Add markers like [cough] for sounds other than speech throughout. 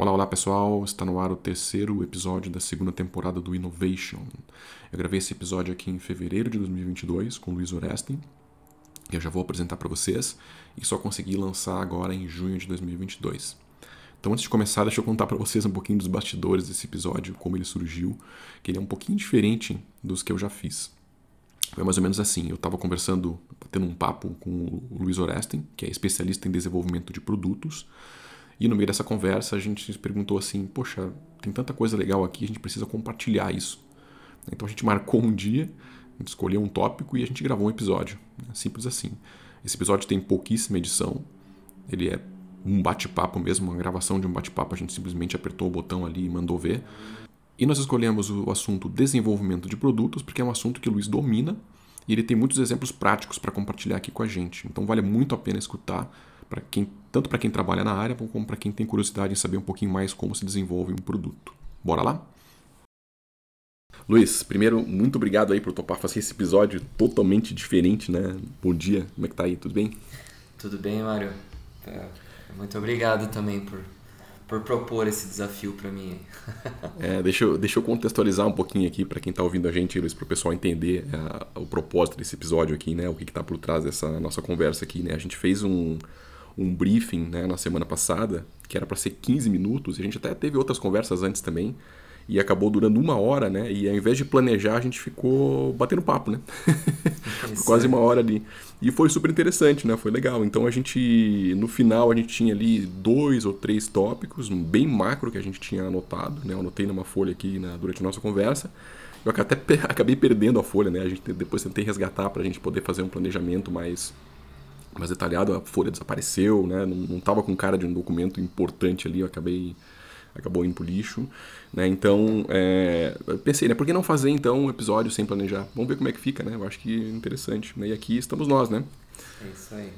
Olá, olá pessoal, está no ar o terceiro episódio da segunda temporada do Innovation. Eu gravei esse episódio aqui em fevereiro de 2022 com o Luiz Orestem, que eu já vou apresentar para vocês, e só consegui lançar agora em junho de 2022. Então, antes de começar, deixa eu contar para vocês um pouquinho dos bastidores desse episódio, como ele surgiu, que ele é um pouquinho diferente dos que eu já fiz. Foi mais ou menos assim, eu estava conversando, tendo um papo com o Luiz Orestem, que é especialista em desenvolvimento de produtos, e no meio dessa conversa a gente se perguntou assim: poxa, tem tanta coisa legal aqui, a gente precisa compartilhar isso. Então a gente marcou um dia, a gente escolheu um tópico e a gente gravou um episódio. Simples assim. Esse episódio tem pouquíssima edição, ele é um bate-papo mesmo, uma gravação de um bate-papo, a gente simplesmente apertou o botão ali e mandou ver. E nós escolhemos o assunto desenvolvimento de produtos, porque é um assunto que o Luiz domina e ele tem muitos exemplos práticos para compartilhar aqui com a gente. Então vale muito a pena escutar para quem tanto para quem trabalha na área como para quem tem curiosidade em saber um pouquinho mais como se desenvolve um produto. Bora lá? Luiz, primeiro, muito obrigado aí por topar fazer esse episódio totalmente diferente, né? Bom dia, como é que tá aí? Tudo bem? Tudo bem, Mário. É, muito obrigado também por, por propor esse desafio para mim. [laughs] é, deixa, eu, deixa eu contextualizar um pouquinho aqui para quem está ouvindo a gente, Luiz, para o pessoal entender é, o propósito desse episódio aqui, né? O que está por trás dessa nossa conversa aqui, né? A gente fez um, um briefing né, na semana passada, que era para ser 15 minutos, e a gente até teve outras conversas antes também, e acabou durando uma hora, né? E ao invés de planejar, a gente ficou batendo papo, né? [laughs] Quase uma hora ali. E foi super interessante, né? Foi legal. Então a gente, no final, a gente tinha ali dois ou três tópicos, bem macro que a gente tinha anotado, né? Eu anotei numa folha aqui na, durante a nossa conversa. Eu até [laughs] acabei perdendo a folha, né? A gente depois tentei resgatar para a gente poder fazer um planejamento mais mais detalhado, a folha desapareceu, né? Não estava com cara de um documento importante ali, eu acabei acabou indo pro lixo, né? Então, é, pensei, né? Por que não fazer então um episódio sem planejar? Vamos ver como é que fica, né? Eu acho que é interessante. Né? E aqui estamos nós, né? É isso aí.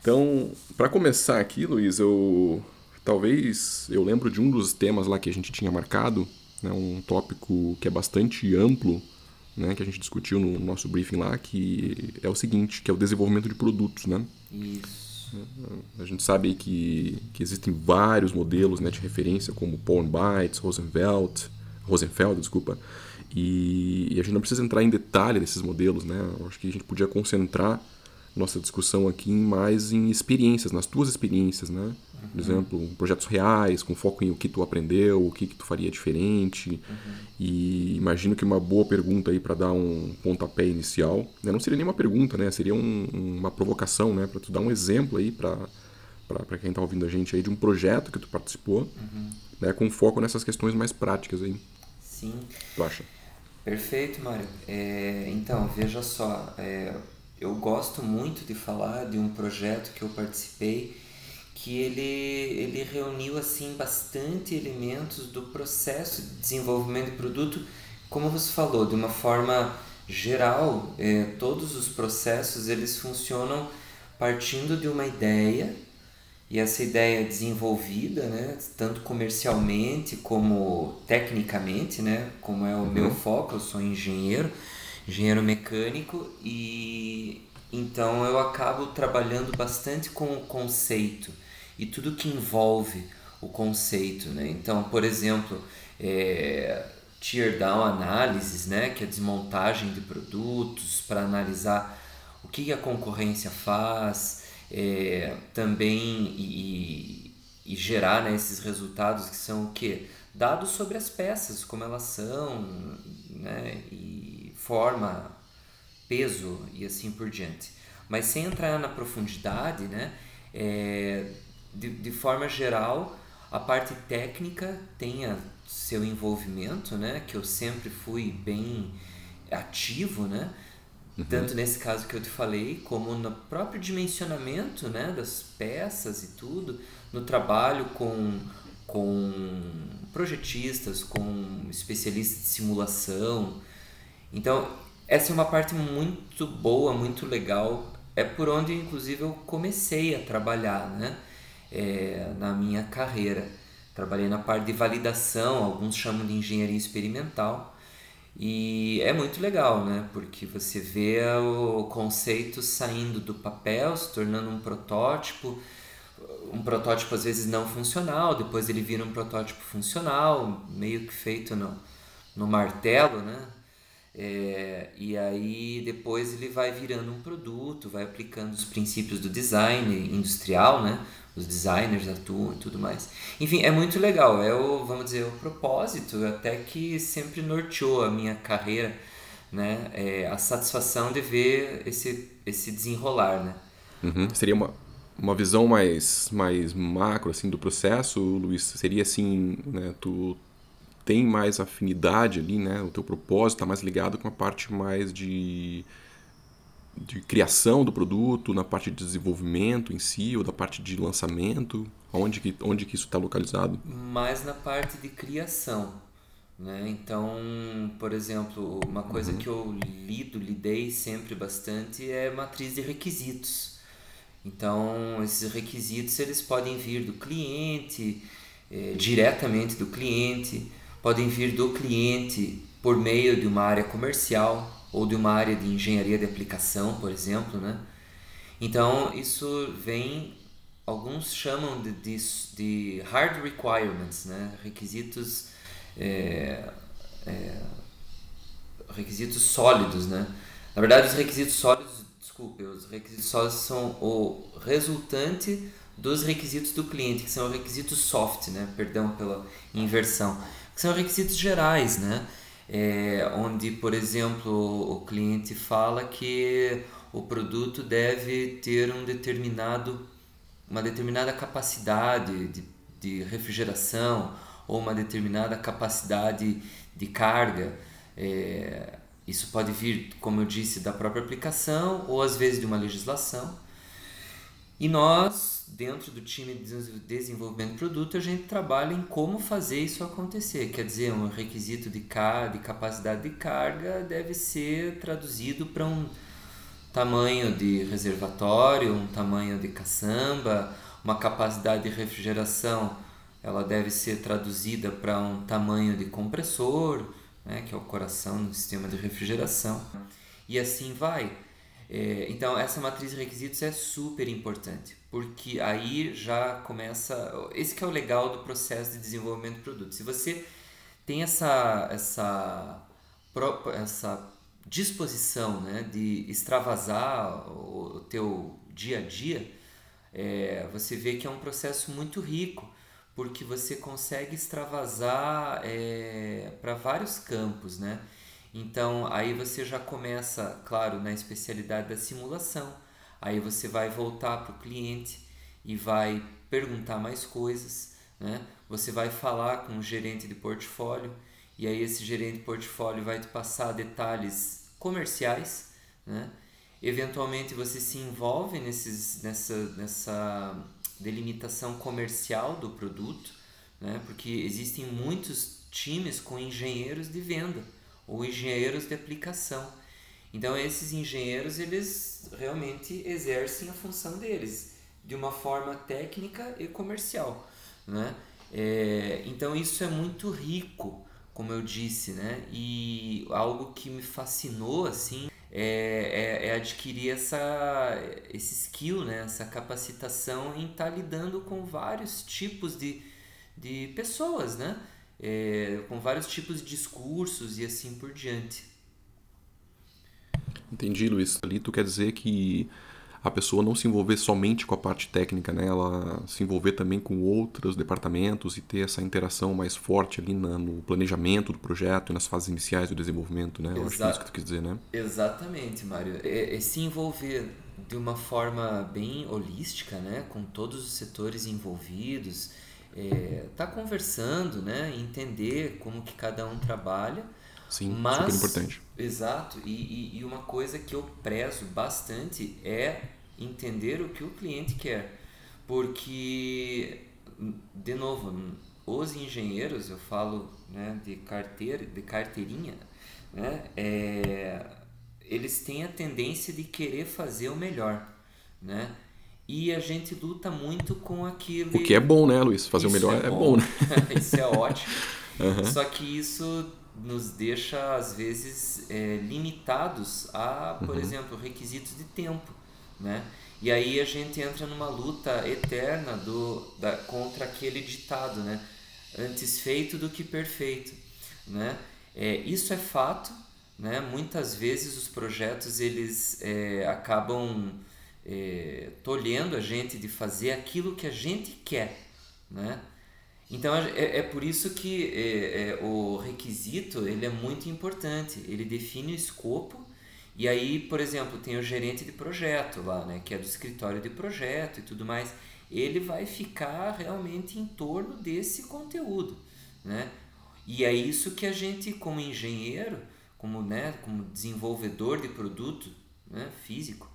Então, para começar aqui, Luiz, eu talvez eu lembro de um dos temas lá que a gente tinha marcado, né? Um tópico que é bastante amplo né, que a gente discutiu no nosso briefing lá, que é o seguinte, que é o desenvolvimento de produtos, né? Isso. A gente sabe que, que existem vários modelos né, de referência, como Paul Bytes, Rosenfeld, Rosenfeld, desculpa, e, e, a gente não precisa entrar em detalhe desses modelos, né? Eu acho que a gente podia concentrar nossa discussão aqui mais em experiências, nas tuas experiências, né? Por exemplo, projetos reais, com foco em o que tu aprendeu, o que, que tu faria diferente. Uhum. E imagino que uma boa pergunta aí para dar um pontapé inicial, né? não seria nem uma pergunta, né? Seria um, uma provocação, né? Para tu dar um exemplo aí para para quem está ouvindo a gente aí de um projeto que tu participou, uhum. né? Com foco nessas questões mais práticas aí. Sim. Tu acha? Perfeito, Mário. É, então, veja só, é, eu gosto muito de falar de um projeto que eu participei que ele, ele reuniu assim bastante elementos do processo de desenvolvimento de produto, como você falou, de uma forma geral, é, todos os processos eles funcionam partindo de uma ideia e essa ideia desenvolvida, né, tanto comercialmente como tecnicamente, né, como é o uhum. meu foco, eu sou engenheiro, engenheiro mecânico e então eu acabo trabalhando bastante com o conceito e tudo que envolve o conceito, né? Então, por exemplo, é, tear down análises, né? Que é a desmontagem de produtos para analisar o que a concorrência faz, é, também e, e, gerar né, esses resultados que são o quê? Dados sobre as peças, como elas são, né? E forma, peso e assim por diante. Mas sem entrar na profundidade, né? É, de, de forma geral, a parte técnica tenha seu envolvimento, né? Que eu sempre fui bem ativo, né? Uhum. Tanto nesse caso que eu te falei, como no próprio dimensionamento né, das peças e tudo, no trabalho com, com projetistas, com especialistas de simulação. Então, essa é uma parte muito boa, muito legal. É por onde, inclusive, eu comecei a trabalhar, né? é, na minha carreira. Trabalhei na parte de validação, alguns chamam de engenharia experimental. E é muito legal, né? Porque você vê o conceito saindo do papel, se tornando um protótipo, um protótipo às vezes não funcional, depois ele vira um protótipo funcional, meio que feito no, no martelo, né? É, e aí depois ele vai virando um produto, vai aplicando os princípios do design industrial, né? Os designers atuam e tudo mais. Enfim, é muito legal. É o, vamos dizer, o propósito até que sempre norteou a minha carreira, né? É a satisfação de ver esse, esse desenrolar, né? Uhum. Seria uma, uma visão mais, mais macro assim do processo, Luiz? Seria assim, né? Tu tem mais afinidade ali, né? O teu propósito está mais ligado com a parte mais de, de criação do produto, na parte de desenvolvimento em si, ou da parte de lançamento? Onde que, onde que isso está localizado? Mais na parte de criação. Né? Então, por exemplo, uma coisa uhum. que eu lido, lidei sempre bastante é matriz de requisitos. Então, esses requisitos eles podem vir do cliente, é, diretamente do cliente, podem vir do cliente por meio de uma área comercial ou de uma área de engenharia de aplicação, por exemplo, né? Então isso vem, alguns chamam de, de, de hard requirements, né? Requisitos, é, é, requisitos sólidos, né? Na verdade, os requisitos sólidos, desculpe, os requisitos sólidos são o resultante dos requisitos do cliente, que são requisitos soft, né? Perdão pela inversão que são requisitos gerais, né? É, onde, por exemplo, o cliente fala que o produto deve ter um determinado, uma determinada capacidade de, de refrigeração ou uma determinada capacidade de carga. É, isso pode vir, como eu disse, da própria aplicação ou às vezes de uma legislação. E nós, dentro do time de desenvolvimento de produto, a gente trabalha em como fazer isso acontecer. Quer dizer, um requisito de, car de capacidade de carga deve ser traduzido para um tamanho de reservatório, um tamanho de caçamba, uma capacidade de refrigeração, ela deve ser traduzida para um tamanho de compressor, né, que é o coração do sistema de refrigeração. E assim vai. É, então essa matriz de requisitos é super importante, porque aí já começa. Esse que é o legal do processo de desenvolvimento de produto. Se você tem essa, essa, essa disposição né, de extravasar o, o teu dia a dia, é, você vê que é um processo muito rico, porque você consegue extravasar é, para vários campos, né? Então, aí você já começa, claro, na especialidade da simulação. Aí você vai voltar para o cliente e vai perguntar mais coisas, né? Você vai falar com o gerente de portfólio e aí esse gerente de portfólio vai te passar detalhes comerciais, né? Eventualmente você se envolve nesses, nessa, nessa delimitação comercial do produto, né? Porque existem muitos times com engenheiros de venda ou engenheiros de aplicação. Então esses engenheiros eles realmente exercem a função deles de uma forma técnica e comercial, né? É, então isso é muito rico, como eu disse, né? E algo que me fascinou assim é, é, é adquirir essa esse skill, né? Essa capacitação em estar tá lidando com vários tipos de, de pessoas, né? É, com vários tipos de discursos e assim por diante. Entendi, Luiz. Ali tu quer dizer que a pessoa não se envolver somente com a parte técnica, né? Ela se envolver também com outros departamentos e ter essa interação mais forte ali na, no planejamento do projeto e nas fases iniciais do desenvolvimento, né? Eu acho que é isso que tu quis dizer, né? Exatamente, Mário. É, é se envolver de uma forma bem holística, né? Com todos os setores envolvidos, é, tá conversando, né? Entender como que cada um trabalha. Sim, mas, super importante. Exato. E, e, e, uma coisa que eu prezo bastante é entender o que o cliente quer. Porque, de novo, os engenheiros, eu falo né, de carteira, de carteirinha, né, é, eles têm a tendência de querer fazer o melhor, né? E a gente luta muito com aquilo. O que é bom, né, Luiz? Fazer isso o melhor é, é bom, bom, né? [laughs] isso é ótimo. [laughs] Uhum. Só que isso nos deixa, às vezes, é, limitados a, por uhum. exemplo, requisitos de tempo, né? E aí a gente entra numa luta eterna do, da, contra aquele ditado, né? Antes feito do que perfeito, né? É, isso é fato, né? Muitas vezes os projetos eles é, acabam é, tolhendo a gente de fazer aquilo que a gente quer, né? Então é, é por isso que é, é, o requisito ele é muito importante. Ele define o escopo e aí, por exemplo, tem o gerente de projeto lá, né, que é do escritório de projeto e tudo mais. Ele vai ficar realmente em torno desse conteúdo, né? E é isso que a gente, como engenheiro, como, né, como desenvolvedor de produto né, físico,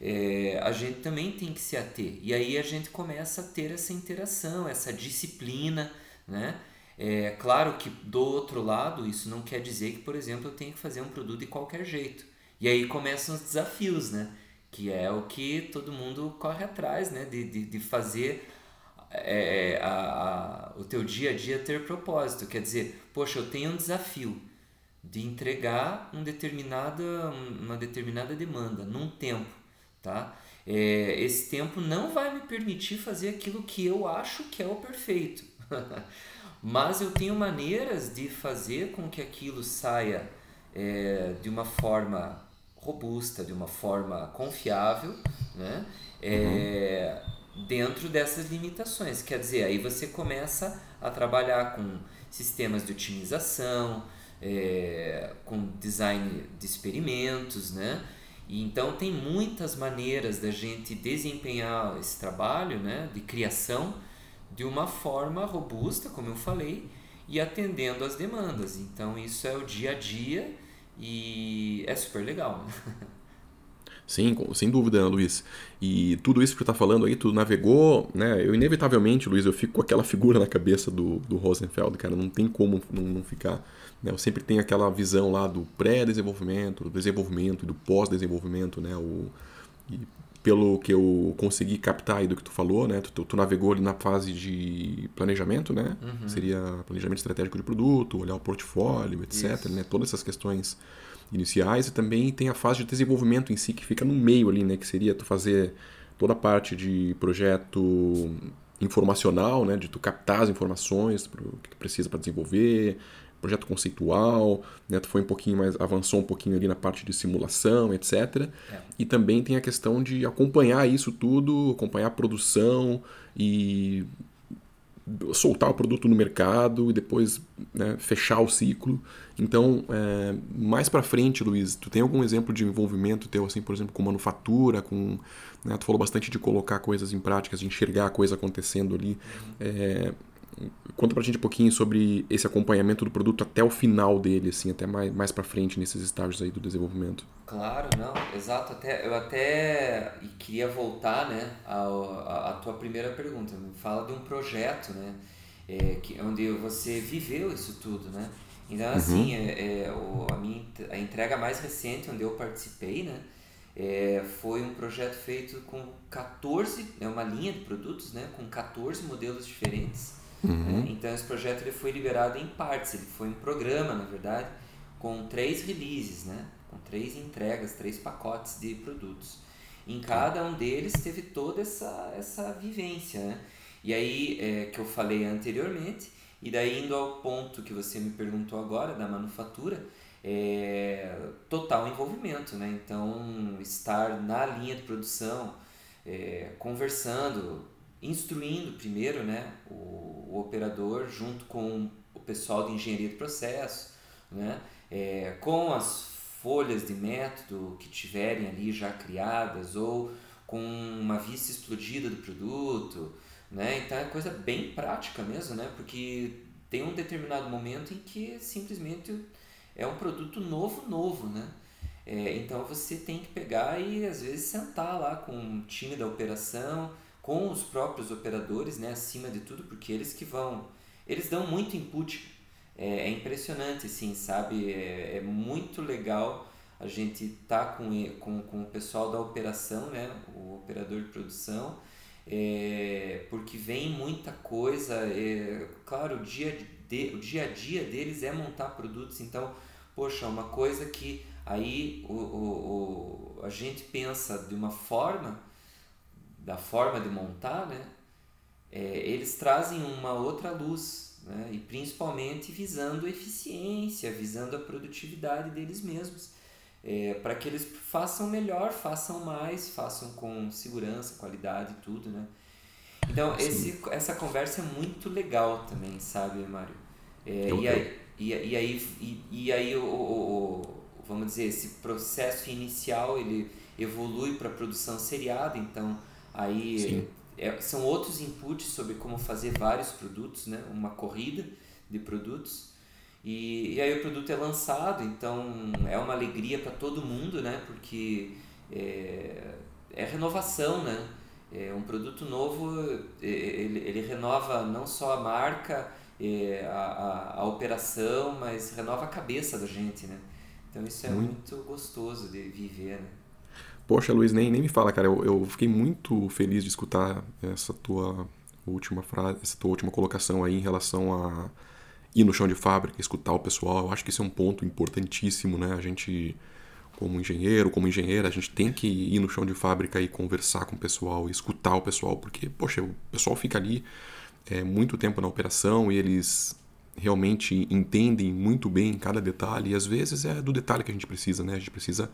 é, a gente também tem que se ater. E aí a gente começa a ter essa interação, essa disciplina, né? É claro que do outro lado, isso não quer dizer que, por exemplo, eu tenho que fazer um produto de qualquer jeito. E aí começam os desafios, né? Que é o que todo mundo corre atrás, né? De, de, de fazer é, é, a, a, o teu dia a dia ter propósito. Quer dizer, poxa, eu tenho um desafio de entregar um determinada, uma determinada demanda num tempo, tá? É, esse tempo não vai me permitir fazer aquilo que eu acho que é o perfeito. [laughs] Mas eu tenho maneiras de fazer com que aquilo saia é, de uma forma robusta, de uma forma confiável, né? É, uhum. dentro dessas limitações. Quer dizer, aí você começa a trabalhar com sistemas de otimização, é, com design de experimentos, né? E então tem muitas maneiras da gente desempenhar esse trabalho, né, de criação de uma forma robusta, como eu falei, e atendendo às demandas. Então isso é o dia a dia e é super legal. [laughs] Sim, sem dúvida, Luiz. E tudo isso que tu está falando aí, tu navegou, né? Eu inevitavelmente, Luiz, eu fico com aquela figura na cabeça do, do Rosenfeld, cara, não tem como não, não ficar. Né? Eu sempre tenho aquela visão lá do pré-desenvolvimento, do desenvolvimento e do pós-desenvolvimento, né? O, e pelo que eu consegui captar aí do que tu falou, né? Tu, tu navegou ali na fase de planejamento, né? Uhum. Seria planejamento estratégico de produto, olhar o portfólio, etc. Isso. Né? Todas essas questões iniciais e também tem a fase de desenvolvimento em si que fica no meio ali, né? Que seria tu fazer toda a parte de projeto informacional, né? De tu captar as informações, o que tu precisa para desenvolver, projeto conceitual, né? Tu foi um pouquinho mais, avançou um pouquinho ali na parte de simulação, etc. É. E também tem a questão de acompanhar isso tudo, acompanhar a produção e soltar o produto no mercado e depois né, fechar o ciclo. Então, é, mais para frente, Luiz, tu tem algum exemplo de envolvimento teu, assim, por exemplo, com manufatura, com, né, tu falou bastante de colocar coisas em práticas, de enxergar a coisa acontecendo ali. Uhum. É, Conta pra gente um pouquinho sobre esse acompanhamento do produto até o final dele, assim, até mais, mais pra frente nesses estágios aí do desenvolvimento. Claro, não, exato. Até, eu até queria voltar, né, à, à tua primeira pergunta. Fala de um projeto, né, é, que, onde você viveu isso tudo, né. Então, uhum. assim, uhum. é, é, o, a, minha, a entrega mais recente onde eu participei, né, é, foi um projeto feito com 14, é uma linha de produtos, né, com 14 modelos diferentes Uhum. É, então esse projeto ele foi liberado em partes, ele foi um programa, na verdade, com três releases, né? com três entregas, três pacotes de produtos. Em cada um deles teve toda essa, essa vivência. Né? E aí, é, que eu falei anteriormente, e daí indo ao ponto que você me perguntou agora, da manufatura, é, total envolvimento. Né? Então, estar na linha de produção, é, conversando, instruindo primeiro né, o, o, operador junto com o pessoal de engenharia de processo, né, é, com as folhas de método que tiverem ali já criadas ou com uma vista explodida do produto, né? Então é coisa bem prática mesmo, né? Porque tem um determinado momento em que simplesmente é um produto novo, novo, né? É, então você tem que pegar e às vezes sentar lá com o time da operação, com os próprios operadores, né, acima de tudo, porque eles que vão, eles dão muito input. É, é impressionante, assim, sabe? É, é, muito legal a gente tá com, com, com o pessoal da operação, né, o operador de produção, é, porque vem muita coisa. É, claro, o dia, de, o dia a dia deles é montar produtos, então, poxa, uma coisa que aí o, o, o, a gente pensa de uma forma da forma de montar, né, é, eles trazem uma outra luz, né, e principalmente visando eficiência, visando a produtividade deles mesmos, é, para que eles façam melhor, façam mais, façam com segurança, qualidade e tudo, né. Então, esse, essa conversa é muito legal também, sabe, Mário? É, e, aí, e, e, aí, e, e aí o, o, o, vamos dizer, esse processo inicial, ele evolui para produção seriada, então aí é, são outros inputs sobre como fazer vários produtos, né? uma corrida de produtos. E, e aí o produto é lançado, então é uma alegria para todo mundo, né? porque é, é renovação, né? É um produto novo, ele, ele renova não só a marca, é, a, a, a operação, mas renova a cabeça da gente, né? Então isso é muito, muito gostoso de viver, né? Poxa, Luiz, nem, nem me fala, cara. Eu, eu fiquei muito feliz de escutar essa tua última frase, essa tua última colocação aí em relação a ir no chão de fábrica, escutar o pessoal. Eu acho que esse é um ponto importantíssimo, né? A gente, como engenheiro, como engenheira, a gente tem que ir no chão de fábrica e conversar com o pessoal, escutar o pessoal, porque, poxa, o pessoal fica ali é, muito tempo na operação e eles realmente entendem muito bem cada detalhe e às vezes é do detalhe que a gente precisa, né? A gente precisa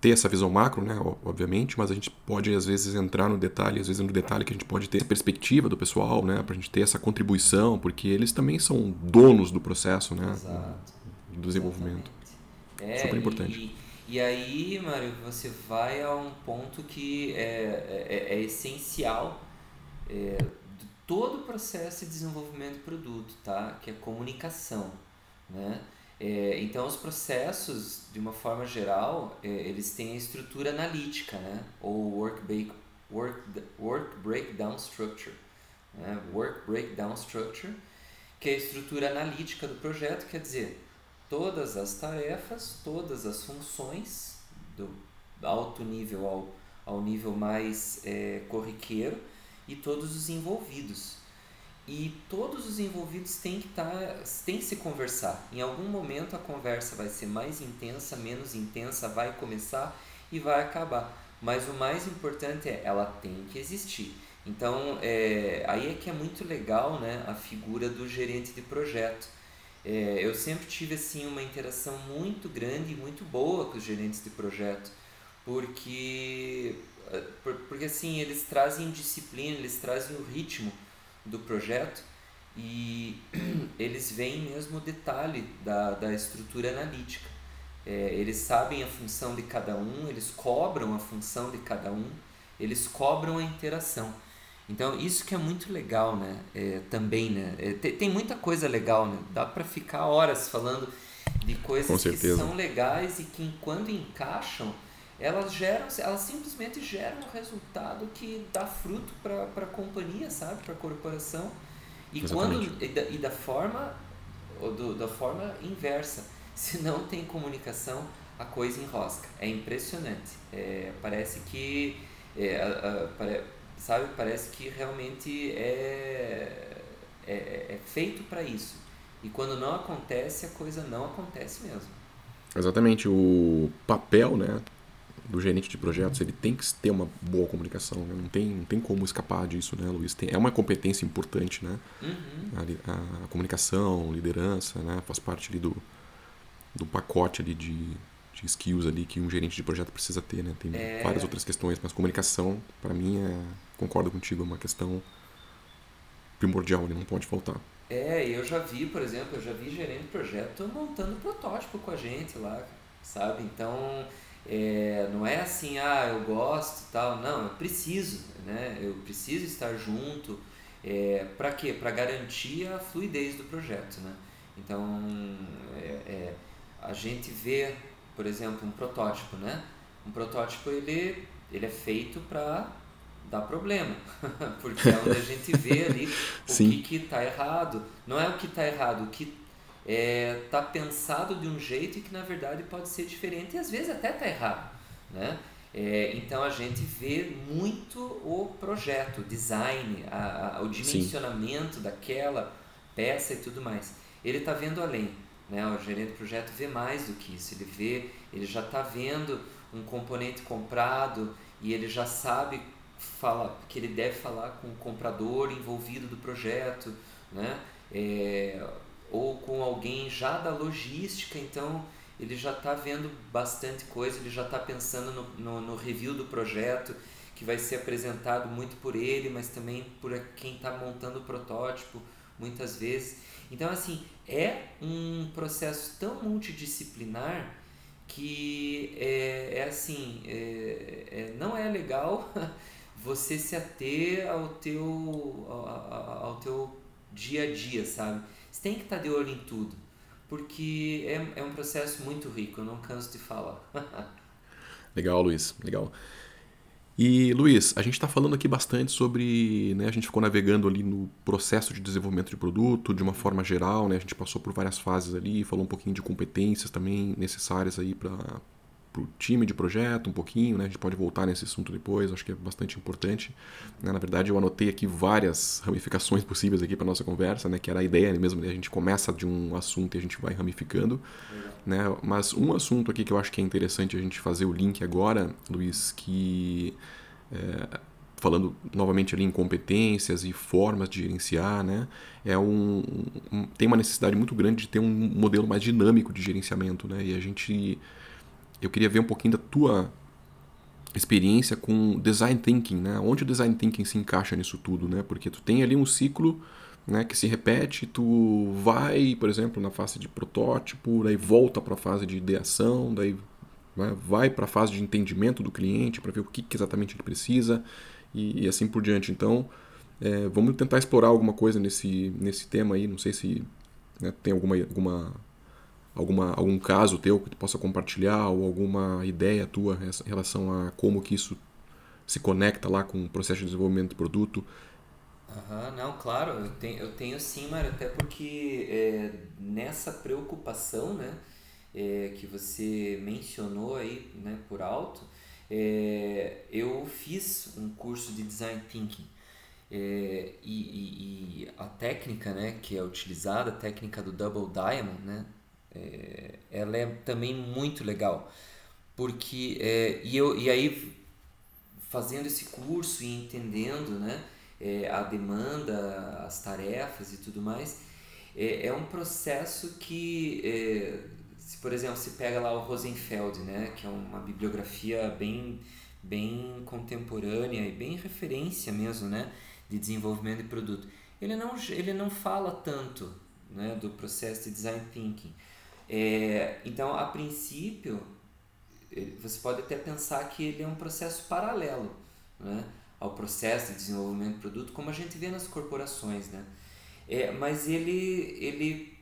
ter essa visão macro, né, obviamente, mas a gente pode às vezes entrar no detalhe, às vezes no detalhe que a gente pode ter a perspectiva do pessoal, né, para a gente ter essa contribuição, porque eles também são donos do processo, né, Exato. do desenvolvimento. É, Super importante. E, e aí, Mário, você vai a um ponto que é, é, é essencial é, de todo o processo de desenvolvimento do produto, tá? Que é comunicação, né? É, então, os processos, de uma forma geral, é, eles têm a estrutura analítica, né? ou work, break, work, work Breakdown Structure. Né? Work Breakdown Structure, que é a estrutura analítica do projeto, quer dizer, todas as tarefas, todas as funções, do alto nível ao, ao nível mais é, corriqueiro, e todos os envolvidos. E todos os envolvidos têm que, tá, têm que se conversar. Em algum momento a conversa vai ser mais intensa, menos intensa, vai começar e vai acabar. Mas o mais importante é ela tem que existir. Então é, aí é que é muito legal né, a figura do gerente de projeto. É, eu sempre tive assim uma interação muito grande e muito boa com os gerentes de projeto, porque, porque assim, eles trazem disciplina, eles trazem o ritmo do projeto e [clears throat] eles veem mesmo o detalhe da, da estrutura analítica. É, eles sabem a função de cada um, eles cobram a função de cada um, eles cobram a interação. Então isso que é muito legal, né? É, também, né? É, tem, tem muita coisa legal, né? Dá para ficar horas falando de coisas que são legais e que quando encaixam elas geram, elas simplesmente geram um resultado que dá fruto para a companhia, sabe, para a corporação. E Exatamente. quando e da, e da forma do, da forma inversa, se não tem comunicação, a coisa enrosca. É impressionante. É, parece que é, a, a, pare, sabe, parece que realmente é, é, é feito para isso. E quando não acontece, a coisa não acontece mesmo. Exatamente. O papel, né, do gerente de projetos, ele tem que ter uma boa comunicação, né? não, tem, não tem como escapar disso, né, Luiz? Tem, é uma competência importante, né? Uhum. A, a, comunicação, liderança, né? Faz parte ali do, do pacote ali de, de skills ali que um gerente de projeto precisa ter, né? Tem é... várias outras questões, mas comunicação, para mim, é, concordo contigo, é uma questão primordial, ele não pode faltar. É, eu já vi, por exemplo, eu já vi gerente de projeto montando protótipo com a gente lá, sabe? Então, é, não é assim, ah, eu gosto tal. Não, eu preciso, né? Eu preciso estar junto. É, para quê? Para garantir a fluidez do projeto, né? Então, é, é, a gente vê, por exemplo, um protótipo, né? Um protótipo, ele, ele é feito para dar problema, [laughs] porque é onde a gente vê ali o Sim. que está errado. Não é o que está errado, o que é, tá pensado de um jeito que na verdade pode ser diferente e às vezes até tá errado, né? É, então a gente vê muito o projeto, o design, a, a, o dimensionamento Sim. daquela peça e tudo mais. Ele está vendo além, né? O gerente do projeto vê mais do que isso. Ele vê, ele já está vendo um componente comprado e ele já sabe fala que ele deve falar com o comprador envolvido do projeto, né? É, ou com alguém já da logística, então ele já está vendo bastante coisa, ele já está pensando no, no, no, review do projeto, que vai ser apresentado muito por ele, mas também por quem está montando o protótipo, muitas vezes. Então, assim, é um processo tão multidisciplinar que é, é assim, é, é, não é legal [laughs] você se ater ao teu, ao, ao teu dia a dia, sabe? Você tem que estar tá de olho em tudo, porque é, é um processo muito rico, eu não canso de falar. [laughs] legal, Luiz, legal. E Luiz, a gente está falando aqui bastante sobre, né, a gente ficou navegando ali no processo de desenvolvimento de produto de uma forma geral, né, a gente passou por várias fases ali, falou um pouquinho de competências também necessárias aí para o time de projeto, um pouquinho, né, a gente pode voltar nesse assunto depois, acho que é bastante importante. Né, na verdade, eu anotei aqui várias ramificações possíveis aqui para nossa conversa, né, que era a ideia mesmo, né, a gente começa de um assunto e a gente vai ramificando. Né, mas um assunto aqui que eu acho que é interessante a gente fazer o link agora, Luiz, que é, falando novamente ali em competências e formas de gerenciar, né? É um, um, tem uma necessidade muito grande de ter um modelo mais dinâmico de gerenciamento, né? E a gente, eu queria ver um pouquinho da tua experiência com design thinking, né? Onde o design thinking se encaixa nisso tudo, né? Porque tu tem ali um ciclo né, que se repete, tu vai, por exemplo, na fase de protótipo, daí volta para a fase de ideação, daí né? vai para a fase de entendimento do cliente para ver o que, que, exatamente ele precisa e, e assim por diante. Então, é, vamos tentar explorar alguma coisa nesse, nesse tema aí. Não sei se né, tem alguma, alguma, alguma, algum caso teu que tu possa compartilhar ou alguma ideia tua em relação a como que isso se conecta lá com o processo de desenvolvimento do produto. Uhum, não, claro, eu tenho, eu tenho sim, Mário, até porque é, nessa preocupação, né, é, que você mencionou aí né, por alto, é, eu fiz um curso de Design Thinking. É, e, e, e, a técnica né, que é utilizada, a técnica do Double Diamond, né, é, ela é também muito legal. Porque, é, e, eu, e aí, fazendo esse curso e entendendo né, é, a demanda, as tarefas e tudo mais, é, é um processo que é, se por exemplo se pega lá o Rosenfeld né que é uma bibliografia bem bem contemporânea e bem referência mesmo né de desenvolvimento de produto ele não ele não fala tanto né do processo de design thinking é, então a princípio você pode até pensar que ele é um processo paralelo né ao processo de desenvolvimento de produto como a gente vê nas corporações né é, mas ele ele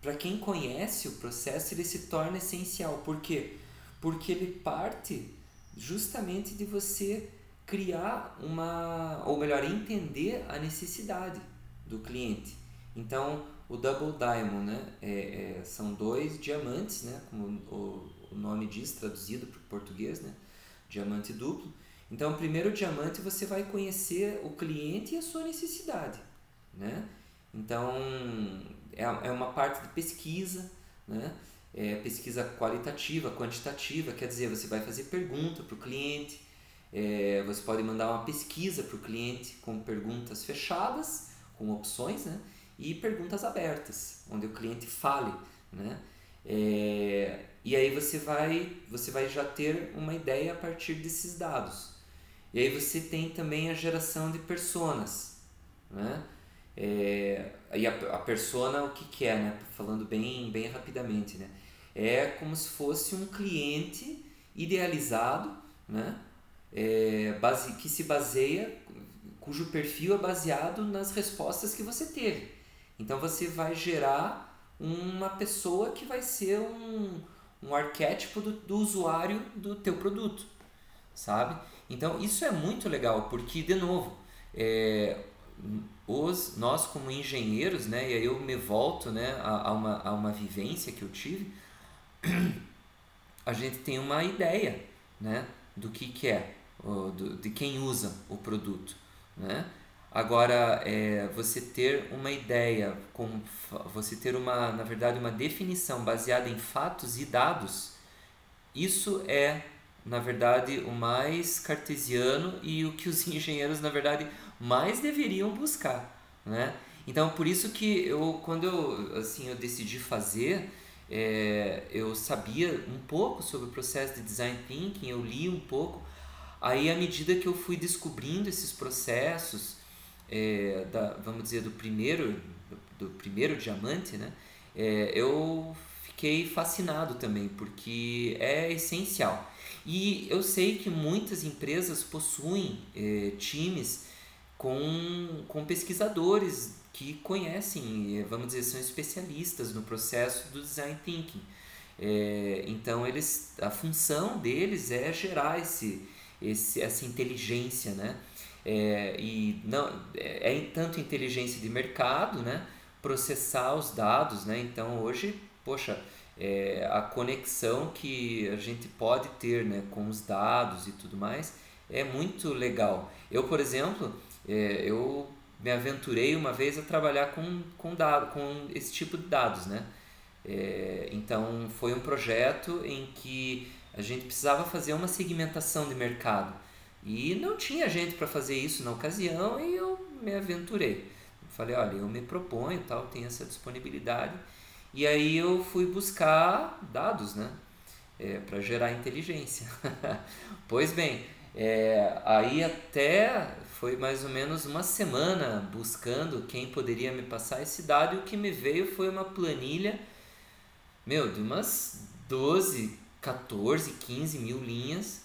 para quem conhece o processo, ele se torna essencial. Por quê? Porque ele parte justamente de você criar uma, ou melhor, entender a necessidade do cliente. Então, o Double Diamond, né, é, é, são dois diamantes, né, como o, o nome diz, traduzido para o português, né, diamante duplo. Então, o primeiro diamante você vai conhecer o cliente e a sua necessidade, né? Então, é, é uma parte de pesquisa, né? É pesquisa qualitativa, quantitativa, quer dizer, você vai fazer pergunta para o cliente, é, você pode mandar uma pesquisa para o cliente com perguntas fechadas, com opções, né? E perguntas abertas, onde o cliente fale. Né? É, e aí você vai, você vai já ter uma ideia a partir desses dados. E aí você tem também a geração de personas. Né? É, e a, a persona o que, é, né? Falando bem, bem rapidamente, né? É como se fosse um cliente idealizado, né? É, base, que se baseia, cujo perfil é baseado nas respostas que você teve. Então você vai gerar uma pessoa que vai ser um, um arquétipo do, do usuário do teu produto, sabe? Então isso é muito legal porque, de novo, é, os, nós como engenheiros, né, e aí eu me volto né, a, a, uma, a uma vivência que eu tive, a gente tem uma ideia né, do que, que é, do, de quem usa o produto. Né? Agora, é, você ter uma ideia, você ter uma, na verdade, uma definição baseada em fatos e dados, isso é na verdade, o mais cartesiano e o que os [laughs] engenheiros, na verdade, mais deveriam buscar, né? Então, por isso que eu, quando eu, assim, eu decidi fazer, é, eu sabia um pouco sobre o processo de design thinking, eu li um pouco, aí à medida que eu fui descobrindo esses processos, é, da, vamos dizer, do primeiro, do, primeiro diamante, né? É, eu fiquei fascinado também, porque é essencial. E eu sei que muitas empresas possuem é, times com, com pesquisadores que conhecem, é, vamos dizer, são especialistas no processo do design thinking. É, então eles, a função deles é gerar esse, esse, essa inteligência, né? É, e não é, é tanto inteligência de mercado, né? Processar os dados, né? Então hoje poxa, é, a conexão que a gente pode ter né, com os dados e tudo mais é muito legal. Eu, por exemplo, é, eu me aventurei uma vez a trabalhar com, com, dado, com esse tipo de dados, né? É, então, foi um projeto em que a gente precisava fazer uma segmentação de mercado. E não tinha gente para fazer isso na ocasião e eu me aventurei. Falei, olha, eu me proponho, tal, tenho essa disponibilidade e aí eu fui buscar dados, né? É, para gerar inteligência. [laughs] pois bem, é, aí até foi mais ou menos uma semana buscando quem poderia me passar esse dado e o que me veio foi uma planilha, meu, de umas 12, 14, 15 mil linhas,